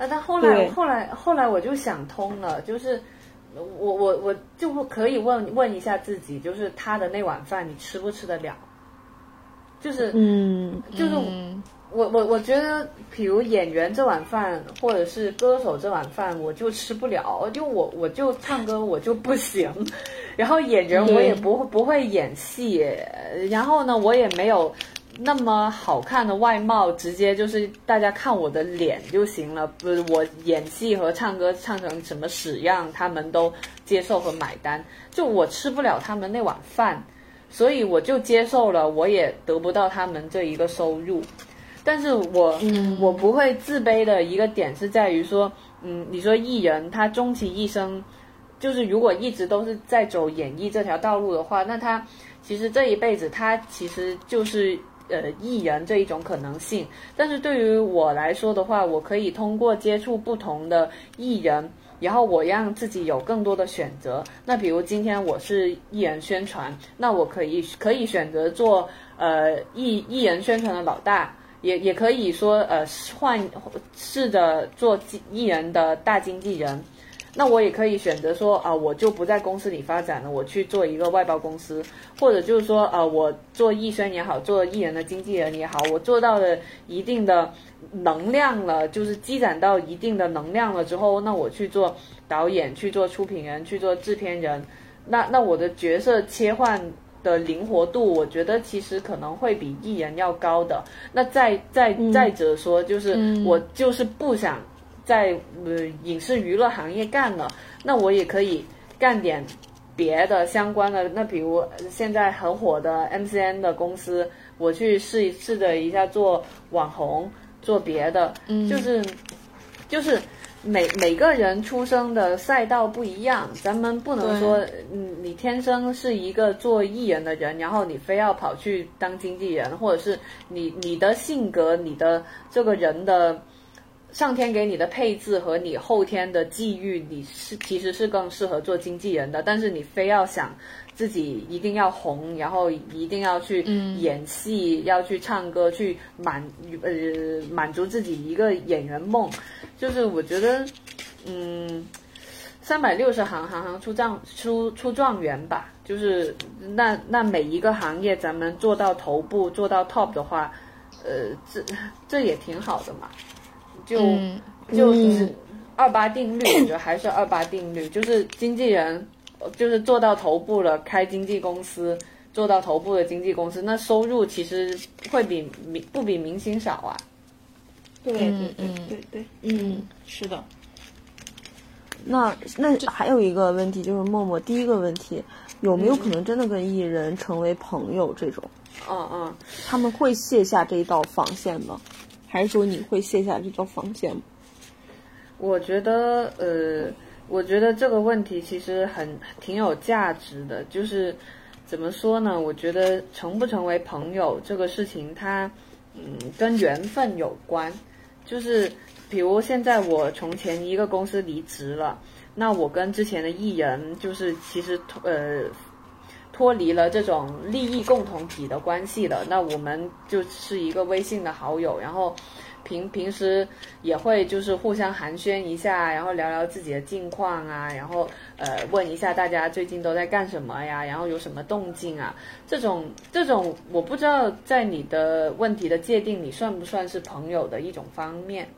[SPEAKER 4] 啊，但后来后来后来我就想通了，就是我我我就可以问问一下自己，就是他的那碗饭你吃不吃得了？就是
[SPEAKER 3] 嗯，
[SPEAKER 4] 就是。我我我觉得，比如演员这碗饭，或者是歌手这碗饭，我就吃不了。就我我就唱歌我就不行，然后演员我也不会不会演戏，然后呢，我也没有那么好看的外貌，直接就是大家看我的脸就行了。不是我演戏和唱歌唱成什么屎样，他们都接受和买单。就我吃不了他们那碗饭，所以我就接受了，我也得不到他们这一个收入。但是我我不会自卑的一个点是在于说，嗯，你说艺人他终其一生，就是如果一直都是在走演艺这条道路的话，那他其实这一辈子他其实就是呃艺人这一种可能性。但是对于我来说的话，我可以通过接触不同的艺人，然后我让自己有更多的选择。那比如今天我是艺人宣传，那我可以可以选择做呃艺艺人宣传的老大。也也可以说，呃，换试着做艺人的大经纪人，那我也可以选择说啊，我就不在公司里发展了，我去做一个外包公司，或者就是说啊，我做艺宣也好，做艺人的经纪人也好，我做到了一定的能量了，就是积攒到一定的能量了之后，那我去做导演，去做出品人，去做制片人，那那我的角色切换的灵活度，我觉得其实可能会比艺人要高的。那再再再者说，就是我就是不想。在呃影视娱乐行业干了，那我也可以干点别的相关的。那比如现在很火的 MCN 的公司，我去试一试着一下做网红，做别的。嗯，就是就是每每个人出生的赛道不一样，咱们不能说嗯你天生是一个做艺人的人，然后你非要跑去当经纪人，或者是你你的性格，你的这个人的。上天给你的配置和你后天的际遇，你是其实是更适合做经纪人的。但是你非要想自己一定要红，然后一定要去演戏，要去唱歌，去满呃满足自己一个演员梦，就是我觉得，嗯，三百六十行，行行出状出出状元吧。就是那那每一个行业，咱们做到头部，做到 top 的话，呃，这这也挺好的嘛。就就是二八定律，我觉得 还是二八定律，就是经纪人，就是做到头部了，开经纪公司，做到头部的经纪公司，那收入其实会比明不比明星少啊。
[SPEAKER 3] 对对对对对，
[SPEAKER 2] 嗯，是的。
[SPEAKER 3] 那那还有一个问题就是默默，第一个问题有没有可能真的跟艺人成为朋友这种？
[SPEAKER 4] 嗯嗯，
[SPEAKER 3] 他们会卸下这一道防线吗？还是说你会卸下这道防线吗？
[SPEAKER 4] 我觉得，呃，我觉得这个问题其实很挺有价值的。就是怎么说呢？我觉得成不成为朋友这个事情，它嗯跟缘分有关。就是比如现在我从前一个公司离职了，那我跟之前的艺人就是其实呃。脱离了这种利益共同体的关系了，那我们就是一个微信的好友，然后平平时也会就是互相寒暄一下，然后聊聊自己的近况啊，然后呃问一下大家最近都在干什么呀，然后有什么动静啊，这种这种我不知道在你的问题的界定里算不算是朋友的一种方面，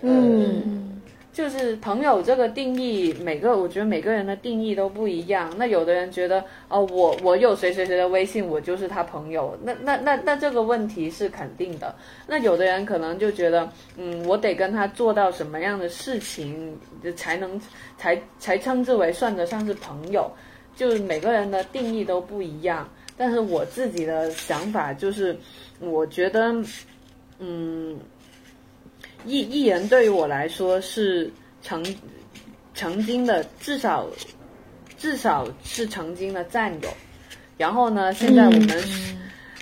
[SPEAKER 3] 嗯。
[SPEAKER 4] 就是朋友这个定义，每个我觉得每个人的定义都不一样。那有的人觉得，哦，我我有谁谁谁的微信，我就是他朋友。那那那那这个问题是肯定的。那有的人可能就觉得，嗯，我得跟他做到什么样的事情，才能才才称之为算得上是朋友。就是每个人的定义都不一样。但是我自己的想法就是，我觉得，嗯。艺艺人对于我来说是曾曾经的至少至少是曾经的战友，然后呢，现在我们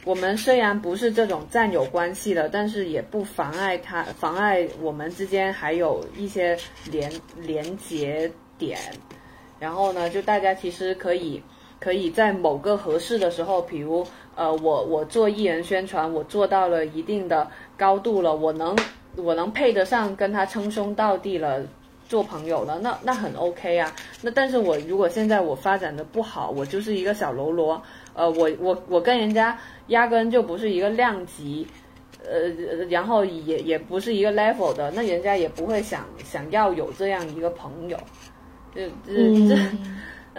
[SPEAKER 4] 我们虽然不是这种战友关系了，但是也不妨碍他妨碍我们之间还有一些连连接点，然后呢，就大家其实可以可以在某个合适的时候，比如呃，我我做艺人宣传，我做到了一定的高度了，我能。我能配得上跟他称兄道弟了，做朋友了，那那很 OK 啊。那但是我如果现在我发展的不好，我就是一个小喽啰，呃，我我我跟人家压根就不是一个量级，呃，然后也也不是一个 level 的，那人家也不会想想要有这样一个朋友，这这这。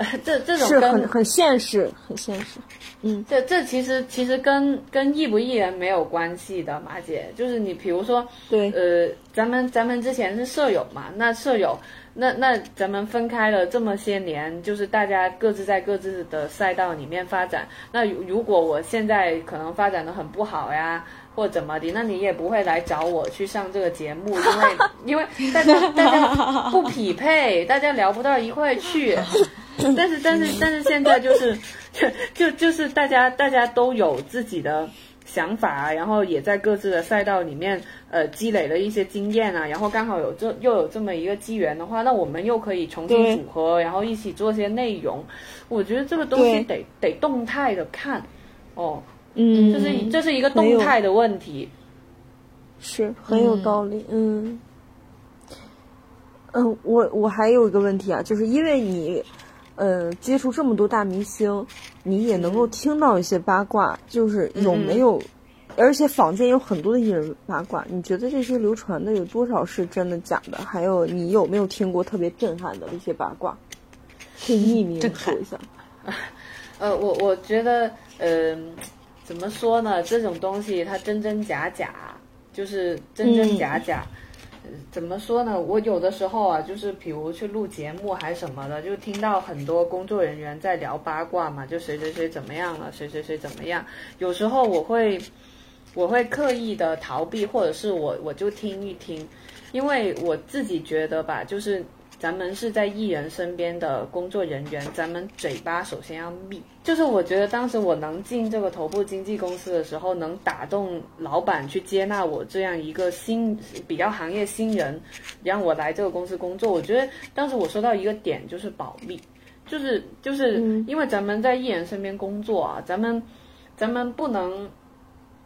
[SPEAKER 4] 这这种
[SPEAKER 3] 是很很现实，很现实。嗯，
[SPEAKER 4] 这这其实其实跟跟艺不艺人没有关系的，马姐。就是你比如说，
[SPEAKER 3] 对，
[SPEAKER 4] 呃，咱们咱们之前是舍友嘛，那舍友，那那咱们分开了这么些年，就是大家各自在各自的赛道里面发展。那如果我现在可能发展的很不好呀，或怎么的，那你也不会来找我去上这个节目，因为因为大家大家不匹配，大家聊不到一块去。但是但是但是现在就是 就就就是大家大家都有自己的想法啊，然后也在各自的赛道里面呃积累了一些经验啊，然后刚好有这又有这么一个机缘的话，那我们又可以重新组合，然后一起做些内容。我觉得这个东西得得动态的看哦，
[SPEAKER 3] 嗯，
[SPEAKER 4] 这是这是一个动态的问题，
[SPEAKER 3] 是很有道理，嗯。嗯，我我还有一个问题啊，就是因为你，呃，接触这么多大明星，你也能够听到一些八卦，就是有没有？而且坊间有很多的艺人八卦，你觉得这些流传的有多少是真的假的？还有你有没有听过特别震撼的一些八卦？可以匿名说一下。
[SPEAKER 4] 呃，我我觉得，呃，怎么说呢？这种东西它真真假假，就是真真假假。怎么说呢？我有的时候啊，就是比如去录节目还是什么的，就听到很多工作人员在聊八卦嘛，就谁谁谁怎么样了，谁谁谁怎么样。有时候我会。我会刻意的逃避，或者是我我就听一听，因为我自己觉得吧，就是咱们是在艺人身边的工作人员，咱们嘴巴首先要密。就是我觉得当时我能进这个头部经纪公司的时候，能打动老板去接纳我这样一个新比较行业新人，让我来这个公司工作。我觉得当时我说到一个点就是保密，就是就是因为咱们在艺人身边工作啊，咱们咱们不能。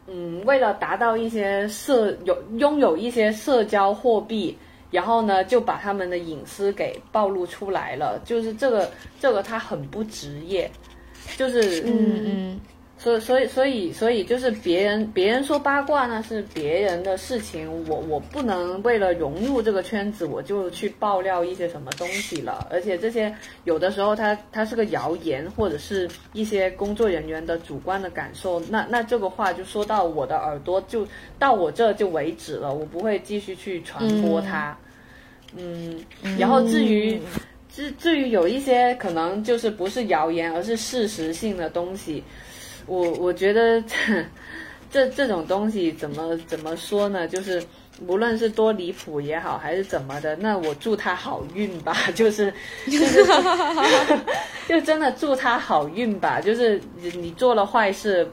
[SPEAKER 4] 嗯，为了达到一些社有拥有一些社交货币，然后呢，就把他们的隐私给暴露出来了，就是这个这个他很不职业，就是
[SPEAKER 2] 嗯嗯。
[SPEAKER 4] 所以，所以，所以，所以，就是别人，别人说八卦那是别人的事情，我我不能为了融入这个圈子，我就去爆料一些什么东西了。而且这些有的时候，它它是个谣言，或者是一些工作人员的主观的感受。那那这个话就说到我的耳朵，就到我这就为止了，我不会继续去传播它。嗯，然后至于至至于有一些可能就是不是谣言，而是事实性的东西。我我觉得这这这种东西怎么怎么说呢？就是无论是多离谱也好，还是怎么的，那我祝他好运吧。就 是就是，就真的祝他好运吧。就是你做了坏事，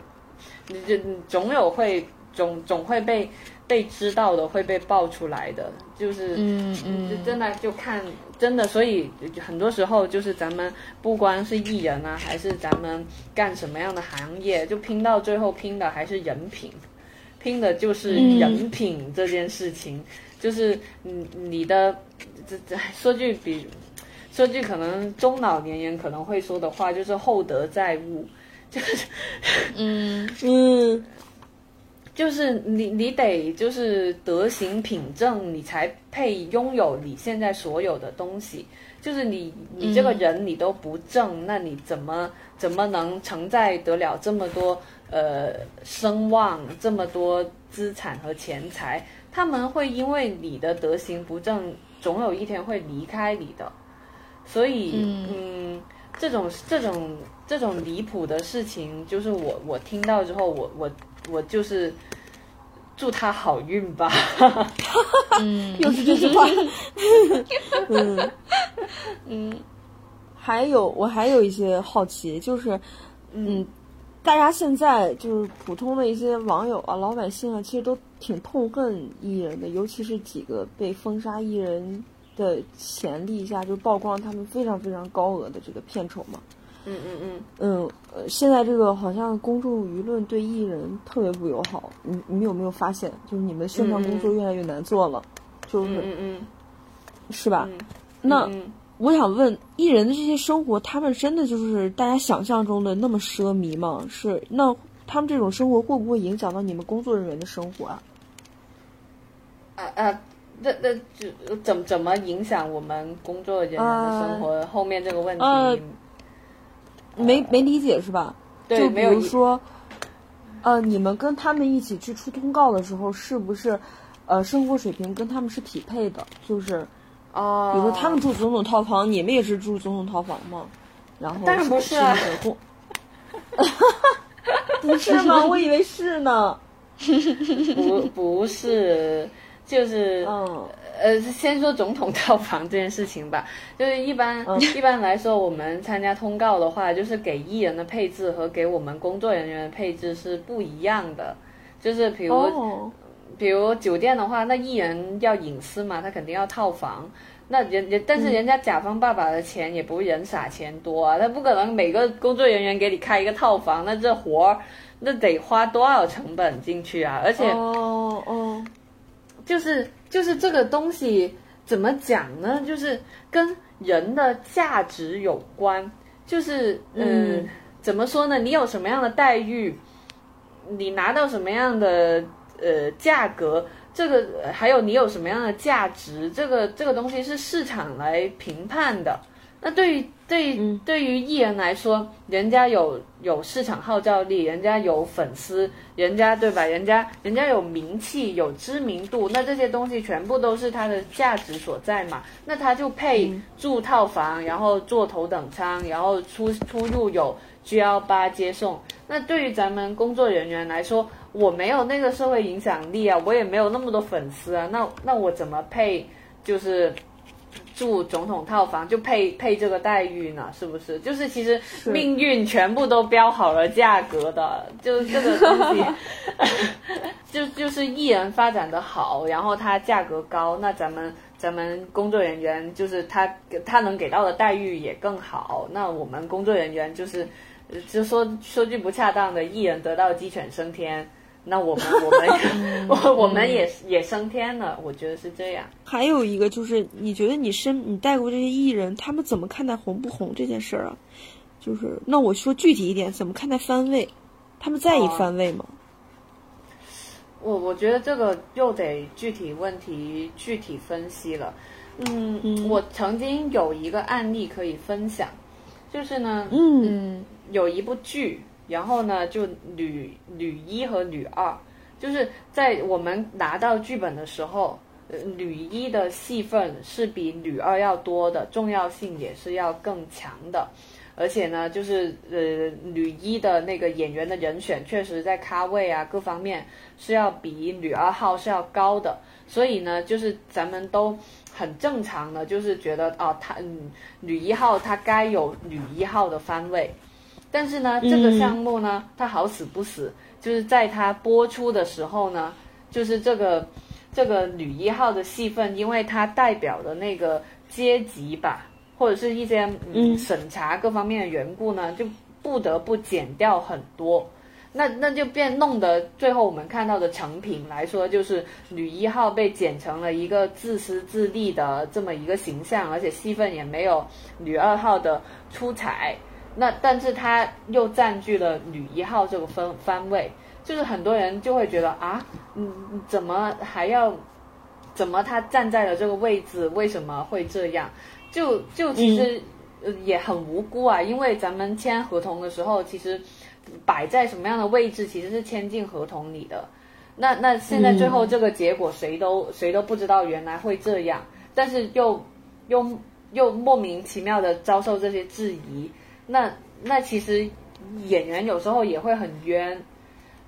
[SPEAKER 4] 你就总有会总总会被。被知道的会被爆出来的，就是
[SPEAKER 2] 嗯嗯，
[SPEAKER 4] 真的就看真的，所以很多时候就是咱们不光是艺人啊，还是咱们干什么样的行业，就拼到最后拼的还是人品，拼的就是人品这件事情，就是你你的这这说句比说句可能中老年人可能会说的话，就是厚德载物，就是
[SPEAKER 2] 嗯
[SPEAKER 3] 嗯。
[SPEAKER 4] 就是你，你得就是德行品正，你才配拥有你现在所有的东西。就是你，你这个人你都不正，那你怎么怎么能承载得了这么多呃声望，这么多资产和钱财？他们会因为你的德行不正，总有一天会离开你的。所以，嗯，这种这种这种离谱的事情，就是我我听到之后，我我。我就是祝他好运吧，
[SPEAKER 2] 嗯，
[SPEAKER 3] 又是这句话，嗯。嗯，还有我还有一些好奇，就是嗯，大家现在就是普通的一些网友啊、老百姓啊，其实都挺痛恨艺人的，尤其是几个被封杀艺人的潜力下，就曝光他们非常非常高额的这个片酬嘛。
[SPEAKER 4] 嗯嗯嗯
[SPEAKER 3] 嗯，呃，现在这个好像公众舆论对艺人特别不友好，你你有没有发现？就是你们宣传工作越来越难做了，就是
[SPEAKER 4] 嗯嗯，
[SPEAKER 3] 是吧？那我想问，艺人的这些生活，他们真的就是大家想象中的那么奢靡吗？是？那他们这种生活会不会影响到你们工作人员的生活啊？
[SPEAKER 4] 啊啊，那那就怎怎么影响我们工作人员的生活？后面这个问题。
[SPEAKER 3] 没没理解是吧？
[SPEAKER 4] 就
[SPEAKER 3] 比如说，呃，你们跟他们一起去出通告的时候，是不是，呃，生活水平跟他们是匹配的？就是，
[SPEAKER 4] 哦，
[SPEAKER 3] 比如说他们住总统套房，你们也是住总统套房吗？然后
[SPEAKER 4] 当然不是啊，
[SPEAKER 3] 不是吗？我以为是
[SPEAKER 4] 呢。不不是，就是
[SPEAKER 3] 嗯。
[SPEAKER 4] 呃，先说总统套房这件事情吧，就是一般 一般来说，我们参加通告的话，就是给艺人的配置和给我们工作人员的配置是不一样的。就是比如，比如酒店的话，那艺人要隐私嘛，他肯定要套房。那人人，但是人家甲方爸爸的钱也不会人傻钱多啊，他不可能每个工作人员给你开一个套房，那这活儿那得花多少成本进去啊？而且，
[SPEAKER 3] 哦哦。
[SPEAKER 4] 就是就是这个东西，怎么讲呢？就是跟人的价值有关，就是嗯，怎么说呢？你有什么样的待遇，你拿到什么样的呃价格，这个还有你有什么样的价值，这个这个东西是市场来评判的。那对于对于对于艺人来说，人家有有市场号召力，人家有粉丝，人家对吧？人家人家有名气，有知名度，那这些东西全部都是他的价值所在嘛？那他就配住套房，然后坐头等舱，然后出出入有 G L 八接送。那对于咱们工作人员来说，我没有那个社会影响力啊，我也没有那么多粉丝啊，那那我怎么配就是？住总统套房就配配这个待遇呢，是不是？就是其实命运全部都标好了价格的，就是这个东西，就就是艺人发展的好，然后他价格高，那咱们咱们工作人员就是他他能给到的待遇也更好，那我们工作人员就是就说说句不恰当的，艺人得到鸡犬升天。那我们我们 我我们也也升天了，我觉得是这样。
[SPEAKER 3] 还有一个就是，你觉得你身你带过这些艺人，他们怎么看待红不红这件事儿啊？就是那我说具体一点，怎么看待番位？他们在意番位吗？
[SPEAKER 4] 我我觉得这个又得具体问题具体分析了。嗯，我曾经有一个案例可以分享，就是呢，嗯，有一部剧。然后呢，就女女一和女二，就是在我们拿到剧本的时候，呃女一的戏份是比女二要多的，重要性也是要更强的，而且呢，就是呃，女一的那个演员的人选，确实在咖位啊各方面是要比女二号是要高的，所以呢，就是咱们都很正常的，就是觉得哦，她嗯，女一号她该有女一号的番位。但是呢，这个项目呢，它好死不死，就是在它播出的时候呢，就是这个这个女一号的戏份，因为它代表的那个阶级吧，或者是一些嗯审查各方面的缘故呢，就不得不减掉很多。那那就变弄得最后我们看到的成品来说，就是女一号被剪成了一个自私自利的这么一个形象，而且戏份也没有女二号的出彩。那但是他又占据了女一号这个分番位，就是很多人就会觉得啊，嗯，怎么还要，怎么他站在了这个位置，为什么会这样？就就其实也很无辜啊，因为咱们签合同的时候，其实摆在什么样的位置，其实是签进合同里的。那那现在最后这个结果，谁都谁都不知道原来会这样，但是又又又莫名其妙的遭受这些质疑。那那其实演员有时候也会很冤，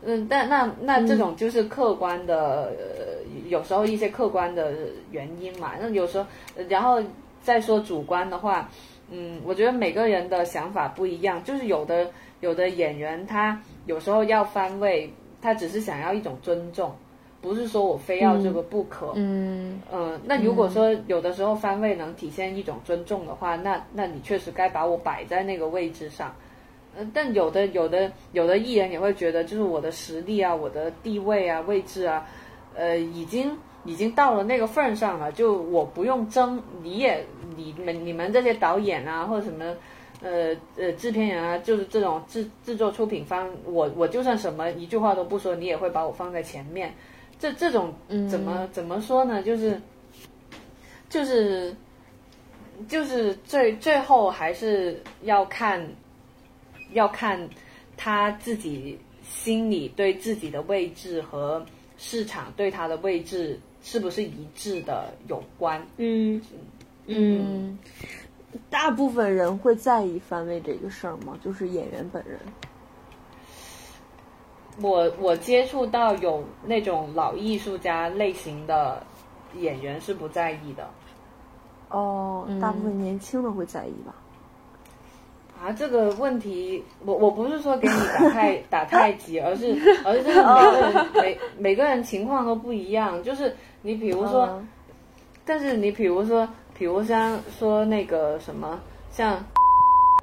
[SPEAKER 4] 嗯，但那那这种就是客观的，呃有时候一些客观的原因嘛。那有时候，然后再说主观的话，嗯，我觉得每个人的想法不一样，就是有的有的演员他有时候要翻位，他只是想要一种尊重。不是说我非要这个不可，嗯。嗯，那如果说有的时候番位能体现一种尊重的话，那那你确实该把我摆在那个位置上，嗯，但有的有的有的艺人也会觉得，就是我的实力啊，我的地位啊，位置啊，呃，已经已经到了那个份儿上了，就我不用争，你也你们你们这些导演啊，或者什么，呃呃制片人啊，就是这种制制作出品方，我我就算什么一句话都不说，你也会把我放在前面。这这种怎么怎么说呢？就是，就是，就是最最后还是要看，要看他自己心里对自己的位置和市场对他的位置是不是一致的有关。
[SPEAKER 3] 嗯嗯，大部分人会在意番位这个事儿吗？就是演员本人。
[SPEAKER 4] 我我接触到有那种老艺术家类型的演员是不在意的，
[SPEAKER 3] 哦，大部分年轻的会在意吧？
[SPEAKER 4] 啊，这个问题我我不是说给你打太 打太极，而是而是每个人每每个人情况都不一样，就是你比如说，但是你比如说，比如像说那个什么像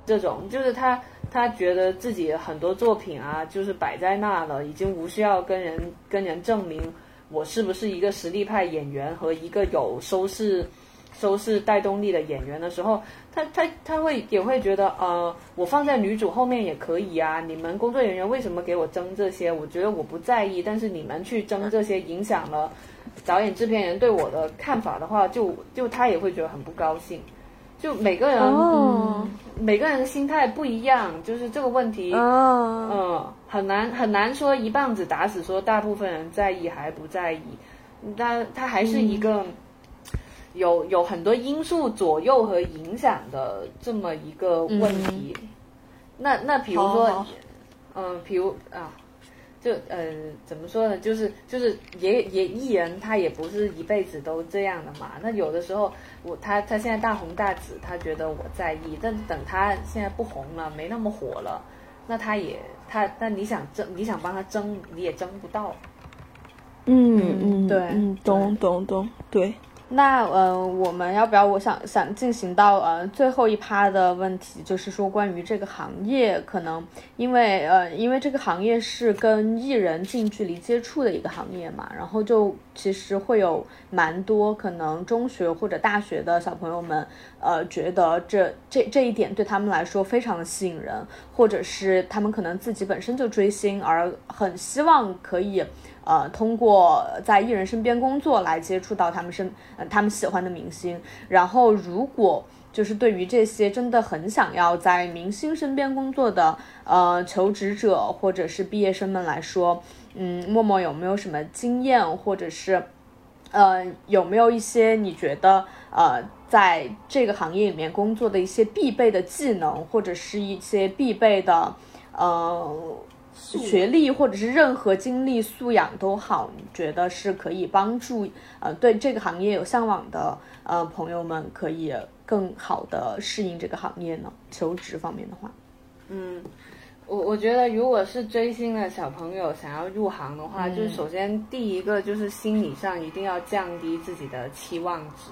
[SPEAKER 4] 这种，就是他。他觉得自己很多作品啊，就是摆在那了，已经无需要跟人跟人证明我是不是一个实力派演员和一个有收视。收视带动力的演员的时候，他他他会也会觉得，呃，我放在女主后面也可以啊。你们工作人员为什么给我争这些？我觉得我不在意，但是你们去争这些，影响了导演制片人对我的看法的话，就就他也会觉得很不高兴。就每个人，每个人的心态不一样，就是这个问题，嗯，很难很难说一棒子打死说大部分人在意还不在意，但它还是一个。有有很多因素左右和影响的这么一个问题，那那比如说，嗯，比如啊，就呃，怎么说呢？就是就是也也艺人他也不是一辈子都这样的嘛。那有的时候我他他现在大红大紫，他觉得我在意，但等他现在不红了，没那么火了，那他也他那你想争，你想帮他争，你也争不到。
[SPEAKER 3] 嗯嗯，
[SPEAKER 2] 对，
[SPEAKER 3] 嗯，懂懂懂，对。
[SPEAKER 2] 那呃，我们要不要？我想想进行到呃最后一趴的问题，就是说关于这个行业，可能因为呃，因为这个行业是跟艺人近距离接触的一个行业嘛，然后就其实会有蛮多可能中学或者大学的小朋友们，呃，觉得这这这一点对他们来说非常的吸引人，或者是他们可能自己本身就追星，而很希望可以。呃，通过在艺人身边工作来接触到他们身，呃，他们喜欢的明星。然后，如果就是对于这些真的很想要在明星身边工作的呃求职者或者是毕业生们来说，嗯，默默有没有什么经验，或者是呃有没有一些你觉得呃在这个行业里面工作的一些必备的技能，或者是一些必备的呃。学历或者是任何经历素养都好，你觉得是可以帮助呃对这个行业有向往的呃朋友们可以更好的适应这个行业呢？求职方面的话，
[SPEAKER 4] 嗯，我我觉得如果是追星的小朋友想要入行的话，就是首先第一个就是心理上一定要降低自己的期望值，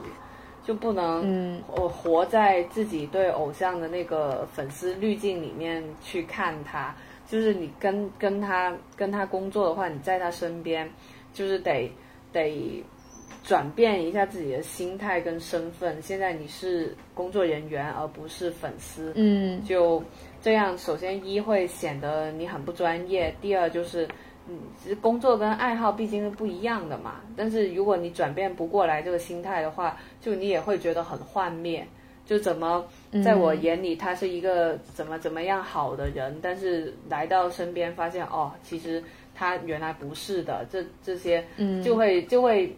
[SPEAKER 4] 就不能嗯我活在自己对偶像的那个粉丝滤镜里面去看他。就是你跟跟他跟他工作的话，你在他身边，就是得得转变一下自己的心态跟身份。现在你是工作人员，而不是粉丝。
[SPEAKER 2] 嗯，
[SPEAKER 4] 就这样。首先一会显得你很不专业，第二就是，嗯，其实工作跟爱好毕竟是不一样的嘛。但是如果你转变不过来这个心态的话，就你也会觉得很幻灭。就怎么在我眼里他是一个怎么怎么样好的人，但是来到身边发现哦，其实他原来不是的，这这些就会就会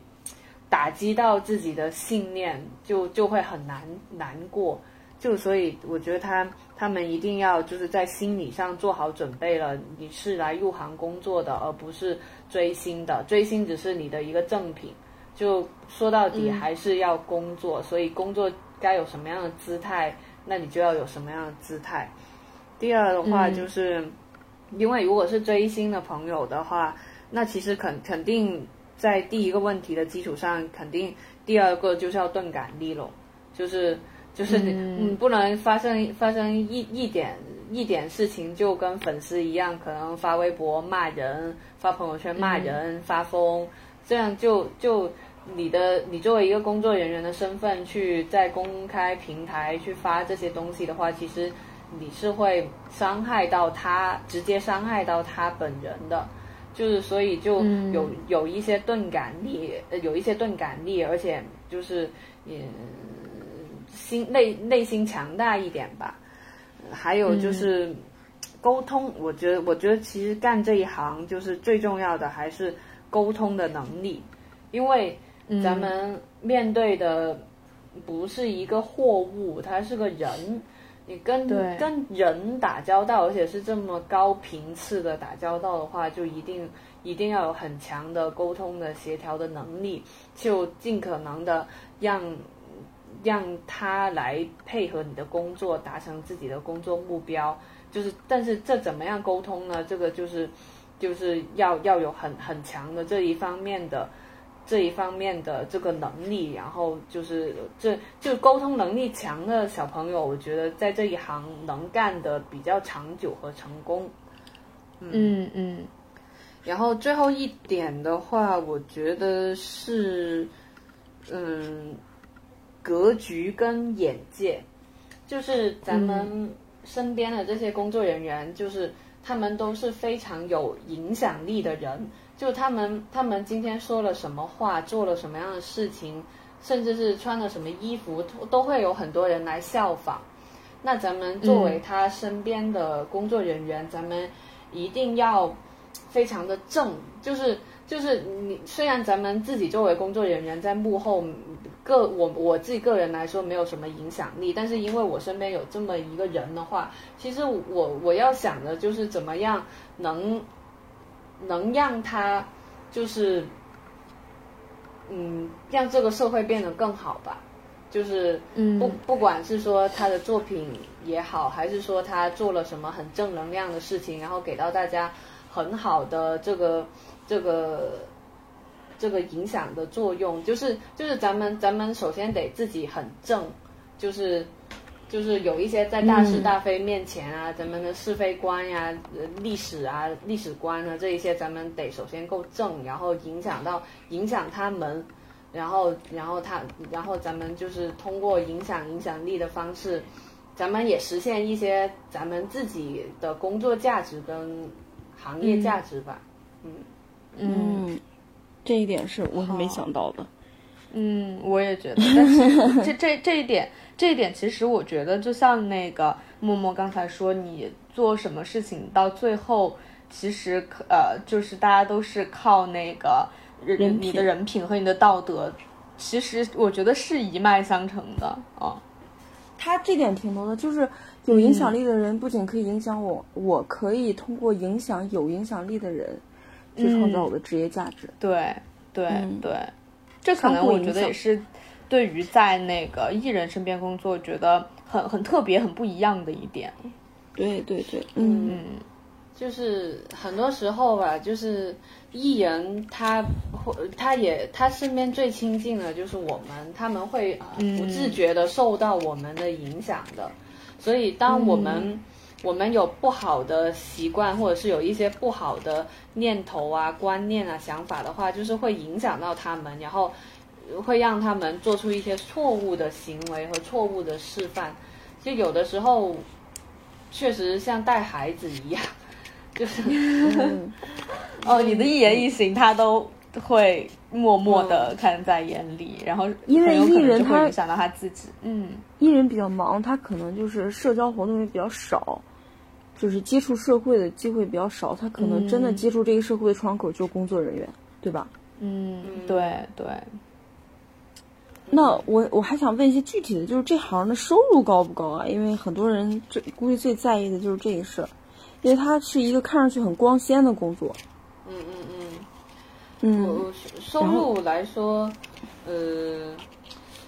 [SPEAKER 4] 打击到自己的信念，就就会很难难过。就所以我觉得他他们一定要就是在心理上做好准备了，你是来入行工作的，而不是追星的，追星只是你的一个赠品。就说到底还是要工作，所以工作。该有什么样的姿态，那你就要有什么样的姿态。第二的话就是，因为如果是追星的朋友的话，那其实肯肯定在第一个问题的基础上，肯定第二个就是要钝感力咯，就是就是你不能发生发生一一点一点事情就跟粉丝一样，可能发微博骂人、发朋友圈骂人、发疯，这样就就。你的你作为一个工作人员的身份去在公开平台去发这些东西的话，其实你是会伤害到他，直接伤害到他本人的，就是所以就有有一些钝感力，呃，有一些钝感力，而且就是也，心内内心强大一点吧。还有就是沟通，我觉得我觉得其实干这一行就是最重要的还是沟通的能力，因为。咱们面对的不是一个货物，他是个人。你跟跟人打交道，而且是这么高频次的打交道的话，就一定一定要有很强的沟通的协调的能力，就尽可能的让让他来配合你的工作，达成自己的工作目标。就是，但是这怎么样沟通呢？这个就是就是要要有很很强的这一方面的。这一方面的这个能力，然后就是这就沟通能力强的小朋友，我觉得在这一行能干的比较长久和成功。
[SPEAKER 2] 嗯。嗯，
[SPEAKER 4] 然后最后一点的话，我觉得是，嗯，格局跟眼界，就是咱们身边的这些工作人员，就是他们都是非常有影响力的人，就他们他们今天说了什么话，做了什么样的事情，甚至是穿了什么衣服，都会有很多人来效仿。那咱们作为他身边的工作人员，咱们一定要非常的正，就是就是你虽然咱们自己作为工作人员在幕后个我我自己个人来说没有什么影响力，但是因为我身边有这么一个人的话，其实我我要想的就是怎么样能能让他就是嗯让这个社会变得更好吧。就是不不管是说他的作品也好，还是说他做了什么很正能量的事情，然后给到大家很好的这个这个这个影响的作用，就是就是咱们咱们首先得自己很正，就是就是有一些在大是大非面前啊，咱们的是非观呀、历史啊、历史观啊这一些，咱们得首先够正，然后影响到影响他们。然后，然后他，然后咱们就是通过影响影响力的方式，咱们也实现一些咱们自己的工作价值跟行业价值吧。
[SPEAKER 3] 嗯嗯，这一点是我是没想到的。
[SPEAKER 2] 嗯，我也觉得。但是这这这一点，这一点其实我觉得，就像那个默默刚才说，你做什么事情到最后，其实呃，就是大家都是靠那个。人你的人品和你的道德，其实我觉得是一脉相承的哦。
[SPEAKER 3] 他这点挺多的，就是有影响力的人不仅可以影响我，我可以通过影响有影响力的人，去创造我的职业价值。
[SPEAKER 2] 对对对，这可能我觉得也是对于在那个艺人身边工作，觉得很很特别、很不一样的一点。
[SPEAKER 3] 对对对，
[SPEAKER 4] 嗯，就是很多时候吧，就是。艺人他会，他也他身边最亲近的就是我们，他们会不自觉的受到我们的影响的，所以当我们我们有不好的习惯，或者是有一些不好的念头啊、观念啊、想法的话，就是会影响到他们，然后会让他们做出一些错误的行为和错误的示范，就有的时候确实像带孩子一样。就是，
[SPEAKER 2] 哦，你的一言一行他都会默默的看在眼里，然后
[SPEAKER 3] 因为艺人他
[SPEAKER 2] 影响到他自己，嗯，
[SPEAKER 3] 艺人比较忙，他可能就是社交活动也比较少，就是接触社会的机会比较少，他可能真的接触这个社会的窗口就是工作人员，对吧？
[SPEAKER 2] 嗯，对对。
[SPEAKER 3] 那我我还想问一些具体的，就是这行的收入高不高啊？因为很多人最估计最在意的就是这个事儿。因为它是一个看上去很光鲜的工作，
[SPEAKER 4] 嗯嗯嗯，嗯，收入来说，呃，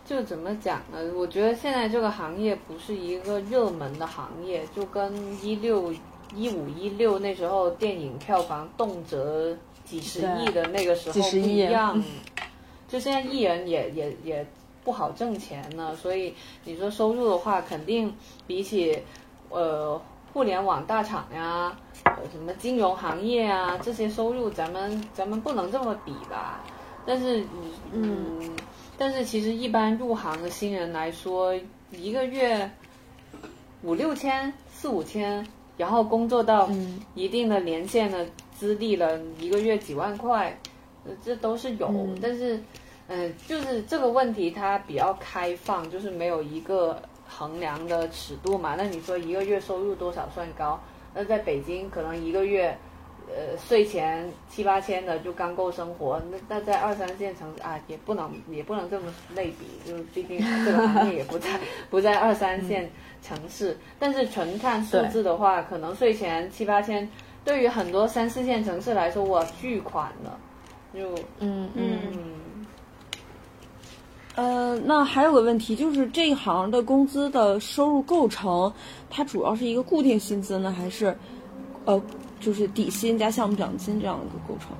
[SPEAKER 4] 就怎么讲呢？我觉得现在这个行业不是一个热门的行业，就跟一六一五一六那时候电影票房动辄几十亿的那个时候不一样，就现在艺人也也也不好挣钱呢，所以你说收入的话，肯定比起呃。互联网大厂呀，呃，什么金融行业啊，这些收入咱们咱们不能这么比吧？但是，嗯，但是其实一般入行的新人来说，一个月五六千、四五千，然后工作到一定的年限的资历了，一个月几万块，呃，这都是有。但是，嗯，就是这个问题它比较开放，就是没有一个。衡量的尺度嘛，那你说一个月收入多少算高？那在北京可能一个月，呃，税前七八千的就刚够生活。那那在二三线城市啊，也不能也不能这么类比，就是毕竟这个行业也不在 不在二三线城市。但是纯看数字的话，可能税前七八千，对于很多三四线城市来说，哇，巨款了，就
[SPEAKER 2] 嗯嗯。
[SPEAKER 3] 呃，那还有个问题，就是这一行的工资的收入构成，它主要是一个固定薪资呢，还是，呃，就是底薪加项目奖金这样的一个构成？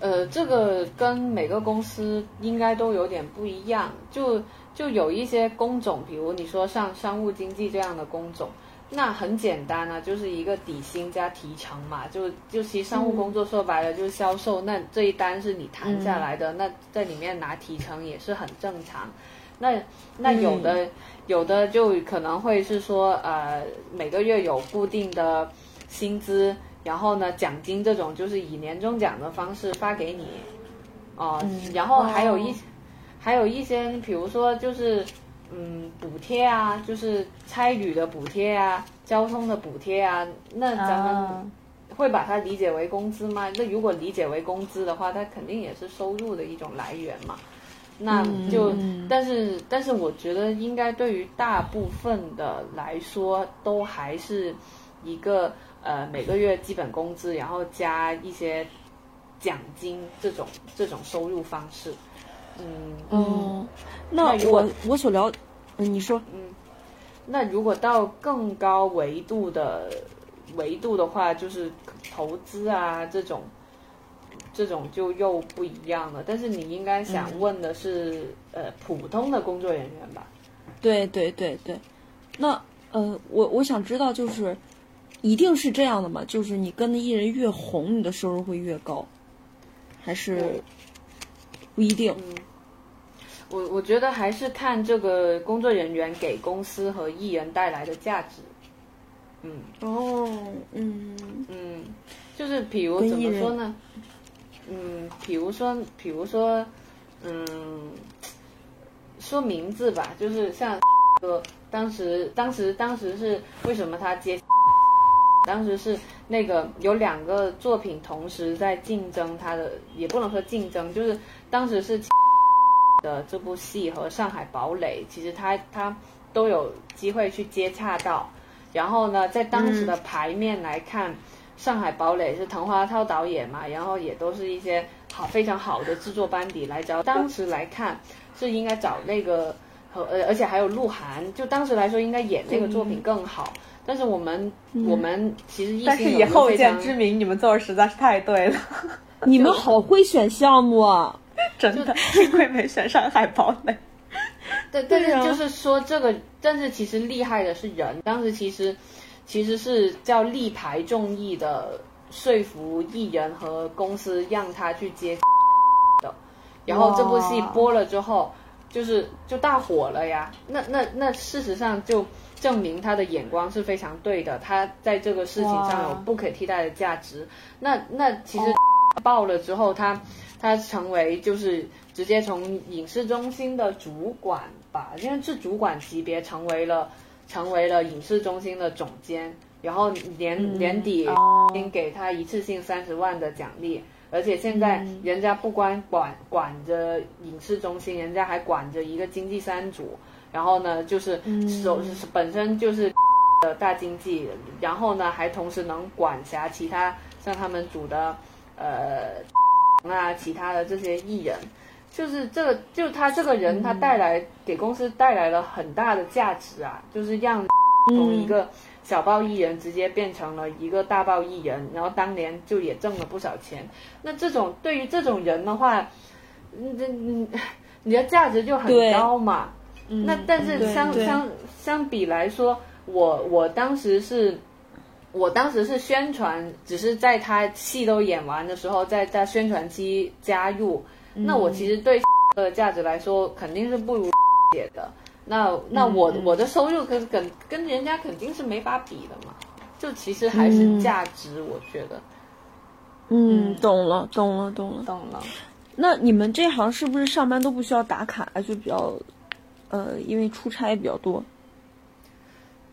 [SPEAKER 4] 呃，这个跟每个公司应该都有点不一样，就就有一些工种，比如你说像商务经济这样的工种，那很简单啊，就是一个底薪加提成嘛，就就其实商务工作说白了就是销售，那这一单是你谈下来的，那在里面拿提成也是很正常。那那有的有的就可能会是说，呃，每个月有固定的薪资，然后呢奖金这种就是以年终奖的方式发给你，哦，然后还有一还有一些，比如说就是。嗯，补贴啊，就是差旅的补贴啊，交通的补贴啊，那咱们会把它理解为工资吗？那如果理解为工资的话，它肯定也是收入的一种来源嘛。那就，但是，但是我觉得应该对于大部分的来说，都还是一个呃每个月基本工资，然后加一些奖金这种这种收入方式。嗯
[SPEAKER 3] 嗯，那我我所了，嗯，你说，
[SPEAKER 4] 嗯，那如果到更高维度的维度的话，就是投资啊这种，这种就又不一样了。但是你应该想问的是，呃，普通的工作人员吧？
[SPEAKER 3] 对对对对，那呃，我我想知道，就是一定是这样的吗？就是你跟的艺人越红，你的收入会越高，还是不一定？
[SPEAKER 4] 我我觉得还是看这个工作人员给公司和艺人带来的价值。嗯
[SPEAKER 3] 哦嗯
[SPEAKER 4] 嗯，就是比如怎么说呢？嗯，比如说比如说嗯，说名字吧，就是像哥 当时当时当时是为什么他接？当时是那个有两个作品同时在竞争他的，也不能说竞争，就是当时是。的这部戏和《上海堡垒》，其实他他都有机会去接洽到。然后呢，在当时的牌面来看，《上海堡垒》是滕华涛导演嘛，然后也都是一些好非常好的制作班底来找。当时来看是应该找那个和呃，而且还有鹿晗，就当时来说应该演那个作品更好。但是我们我们其实
[SPEAKER 2] 但是以后见之明，你们做的实在是太对了。
[SPEAKER 3] 你们好会选项目啊！
[SPEAKER 2] 真的，幸亏没选上海堡垒。
[SPEAKER 4] 对，但是就是说这个，但是其实厉害的是人。当时其实其实是叫力排众议的，说服艺人和公司让他去接的。然后这部戏播了之后，就是就大火了呀。那那那事实上就证明他的眼光是非常对的，他在这个事情上有不可替代的价值。那那其实爆了之后，他。他成为就是直接从影视中心的主管吧，因为是主管级别，成为了成为了影视中心的总监，然后年年底先给他一次性三十万的奖励，而且现在人家不光管管着影视中心，人家还管着一个经济三组，然后呢就是手是本身就是 的大经济，然后呢还同时能管辖其他像他们组的呃。啊，其他的这些艺人，就是这个，就他这个人，他带来给公司带来了很大的价值啊，就是让从一个小报艺人直接变成了一个大报艺人，然后当年就也挣了不少钱。那这种对于这种人的话，嗯嗯，你的价值就很高嘛。那但是相相相比来说，我我当时是。我当时是宣传，只是在他戏都演完的时候，在在宣传期加入。那我其实对的价值来说，肯定是不如写的。那那我我的收入跟跟跟人家肯定是没法比的嘛。就其实还是价值，我觉得。
[SPEAKER 3] 嗯，懂了，懂了，懂了，
[SPEAKER 2] 懂了。
[SPEAKER 3] 那你们这行是不是上班都不需要打卡？就比较，呃，因为出差比较多。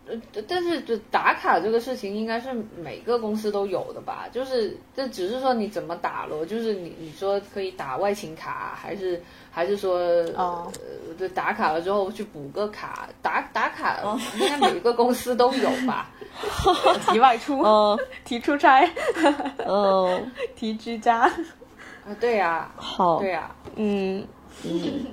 [SPEAKER 4] 呃，但是这打卡这个事情应该是每个公司都有的吧？就是这只是说你怎么打咯，就是你你说可以打外勤卡，还是还是说呃，就打卡了之后去补个卡？打打卡应该每个公司都有吧？
[SPEAKER 2] 提外出，提出差，
[SPEAKER 3] 嗯，
[SPEAKER 2] 提居家
[SPEAKER 4] 啊，对呀，
[SPEAKER 3] 好，
[SPEAKER 4] 对呀，
[SPEAKER 3] 嗯嗯，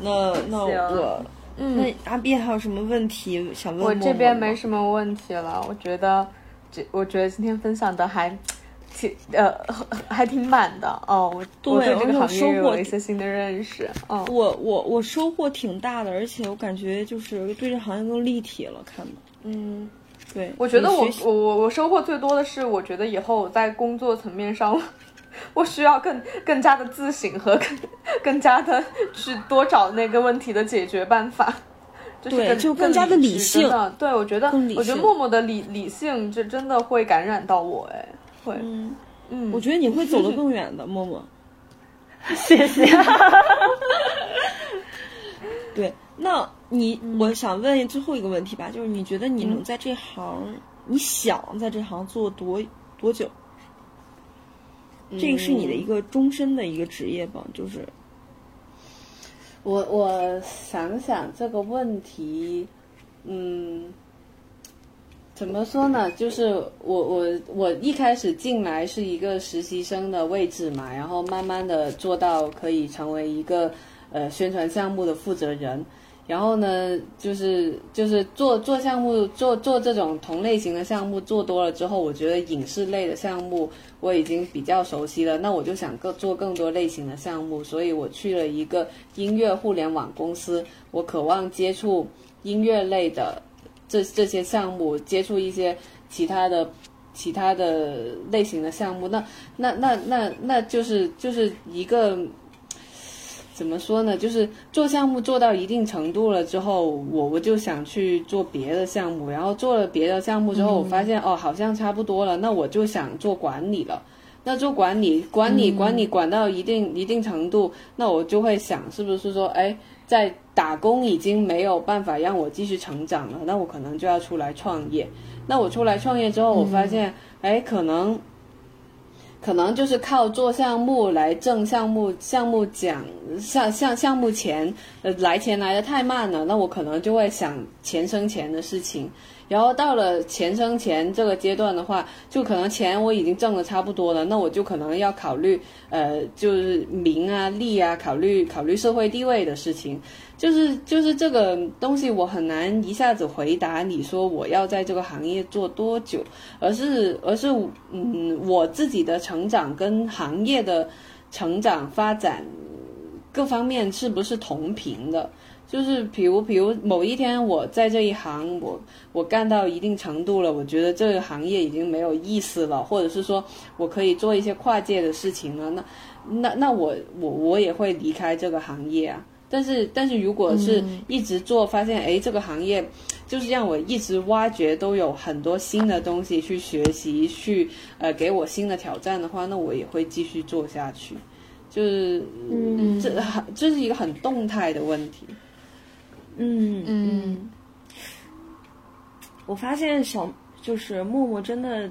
[SPEAKER 3] 那那我。那阿斌还有什么问题想问？
[SPEAKER 2] 我这边没什么问题了。我觉得，这我觉得今天分享的还挺呃还挺满的哦。我对这个行业有了一些新的认识。哦，
[SPEAKER 3] 我我我收获挺大的，而且我感觉就是对这行业更立体了，看的。
[SPEAKER 2] 嗯，
[SPEAKER 3] 对，
[SPEAKER 2] 我觉得我我我我收获最多的是，我觉得以后在工作层面上，我需要更更加的自省和更更加的去多找那个问题的解决办法。
[SPEAKER 3] 对，就
[SPEAKER 2] 更
[SPEAKER 3] 加的理性。
[SPEAKER 2] 对，我觉得，我觉得默默的理理性，这真的会感染到我，哎，会，
[SPEAKER 3] 嗯，我觉得你会走得更远的，默默。
[SPEAKER 2] 谢谢。
[SPEAKER 3] 对，那你，我想问最后一个问题吧，就是你觉得你能在这行，你想在这行做多多久？这个是你的一个终身的一个职业吧，就是。
[SPEAKER 4] 我我想想这个问题，嗯，怎么说呢？就是我我我一开始进来是一个实习生的位置嘛，然后慢慢的做到可以成为一个呃宣传项目的负责人。然后呢，就是就是做做项目，做做这种同类型的项目做多了之后，我觉得影视类的项目我已经比较熟悉了。那我就想更做更多类型的项目，所以我去了一个音乐互联网公司。我渴望接触音乐类的这这些项目，接触一些其他的其他的类型的项目。那那那那那就是就是一个。怎么说呢？就是做项目做到一定程度了之后，我我就想去做别的项目。然后做了别的项目之后，我发现哦，好像差不多了。那我就想做管理了。那做管理，管理，管理，管到一定一定程度，那我就会想，是不是说，哎，在打工已经没有办法让我继续成长了，那我可能就要出来创业。那我出来创业之后，我发现，哎，可能。可能就是靠做项目来挣项目项目奖，项项项目钱，呃，来钱来的太慢了，那我可能就会想钱生钱的事情。然后到了钱生钱这个阶段的话，就可能钱我已经挣的差不多了，那我就可能要考虑，呃，就是名啊利啊，考虑考虑社会地位的事情。就是就是这个东西，我很难一下子回答你说我要在这个行业做多久，而是而是嗯，我自己的成长跟行业的成长发展各方面是不是同频的？就是比如比如某一天我在这一行，我我干到一定程度了，我觉得这个行业已经没有意思了，或者是说我可以做一些跨界的事情了，那那那我我我也会离开这个行业啊。但是，但是如果是一直做，发现哎，这个行业就是让我一直挖掘，都有很多新的东西去学习，去呃给我新的挑战的话，那我也会继续做下去。就是，嗯，这很这是一个很动态的问题。
[SPEAKER 3] 嗯嗯，我发现小就是默默真的，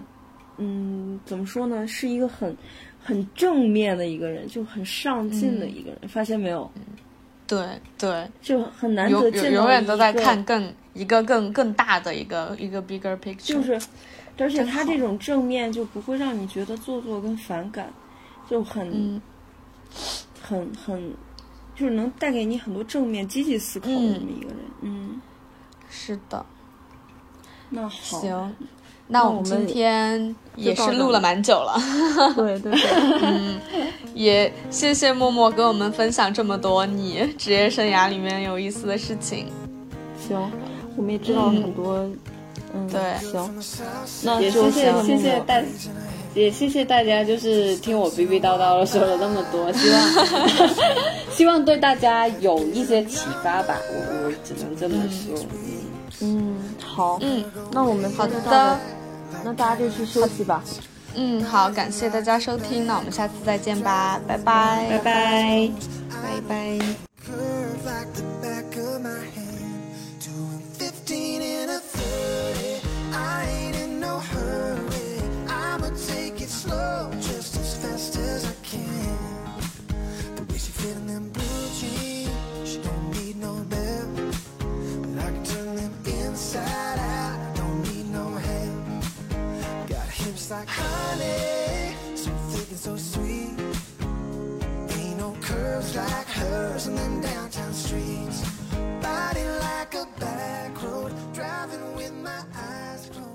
[SPEAKER 3] 嗯，怎么说呢，是一个很很正面的一个人，就很上进的一个人，发现没有？
[SPEAKER 2] 对对，
[SPEAKER 3] 就很难得见
[SPEAKER 2] 到永远都在看更一个更更大的一个一个 bigger picture。
[SPEAKER 3] 就是，而且他这种正面就不会让你觉得做作跟反感，就很，很很，就是能带给你很多正面积极思考的这么一个人。嗯，
[SPEAKER 2] 是的。
[SPEAKER 3] 那好。
[SPEAKER 2] 行。那我们今天也是录了蛮久了，
[SPEAKER 3] 对对对，
[SPEAKER 2] 嗯，也谢谢默默跟我们分享这么多你职业生涯里面有意思的事情。
[SPEAKER 3] 行，我们也知道很多，嗯，
[SPEAKER 2] 对，
[SPEAKER 3] 行，那
[SPEAKER 4] 也谢谢谢谢大，也谢谢大家，就是听我逼逼叨叨的说了那么多，希望 希望对大家有一些启发吧，我我只能这么说。
[SPEAKER 3] 嗯，好，
[SPEAKER 2] 嗯，
[SPEAKER 3] 那我们
[SPEAKER 2] 好的，
[SPEAKER 3] 那大家就去休息吧。
[SPEAKER 2] 嗯，好，感谢大家收听，那我们下次再见吧，拜
[SPEAKER 3] 拜，
[SPEAKER 4] 拜拜，
[SPEAKER 2] 拜拜。tastes like honey, so thick and so sweet. Ain't no curves like hers in them downtown streets. Body like a back road, driving with my eyes closed.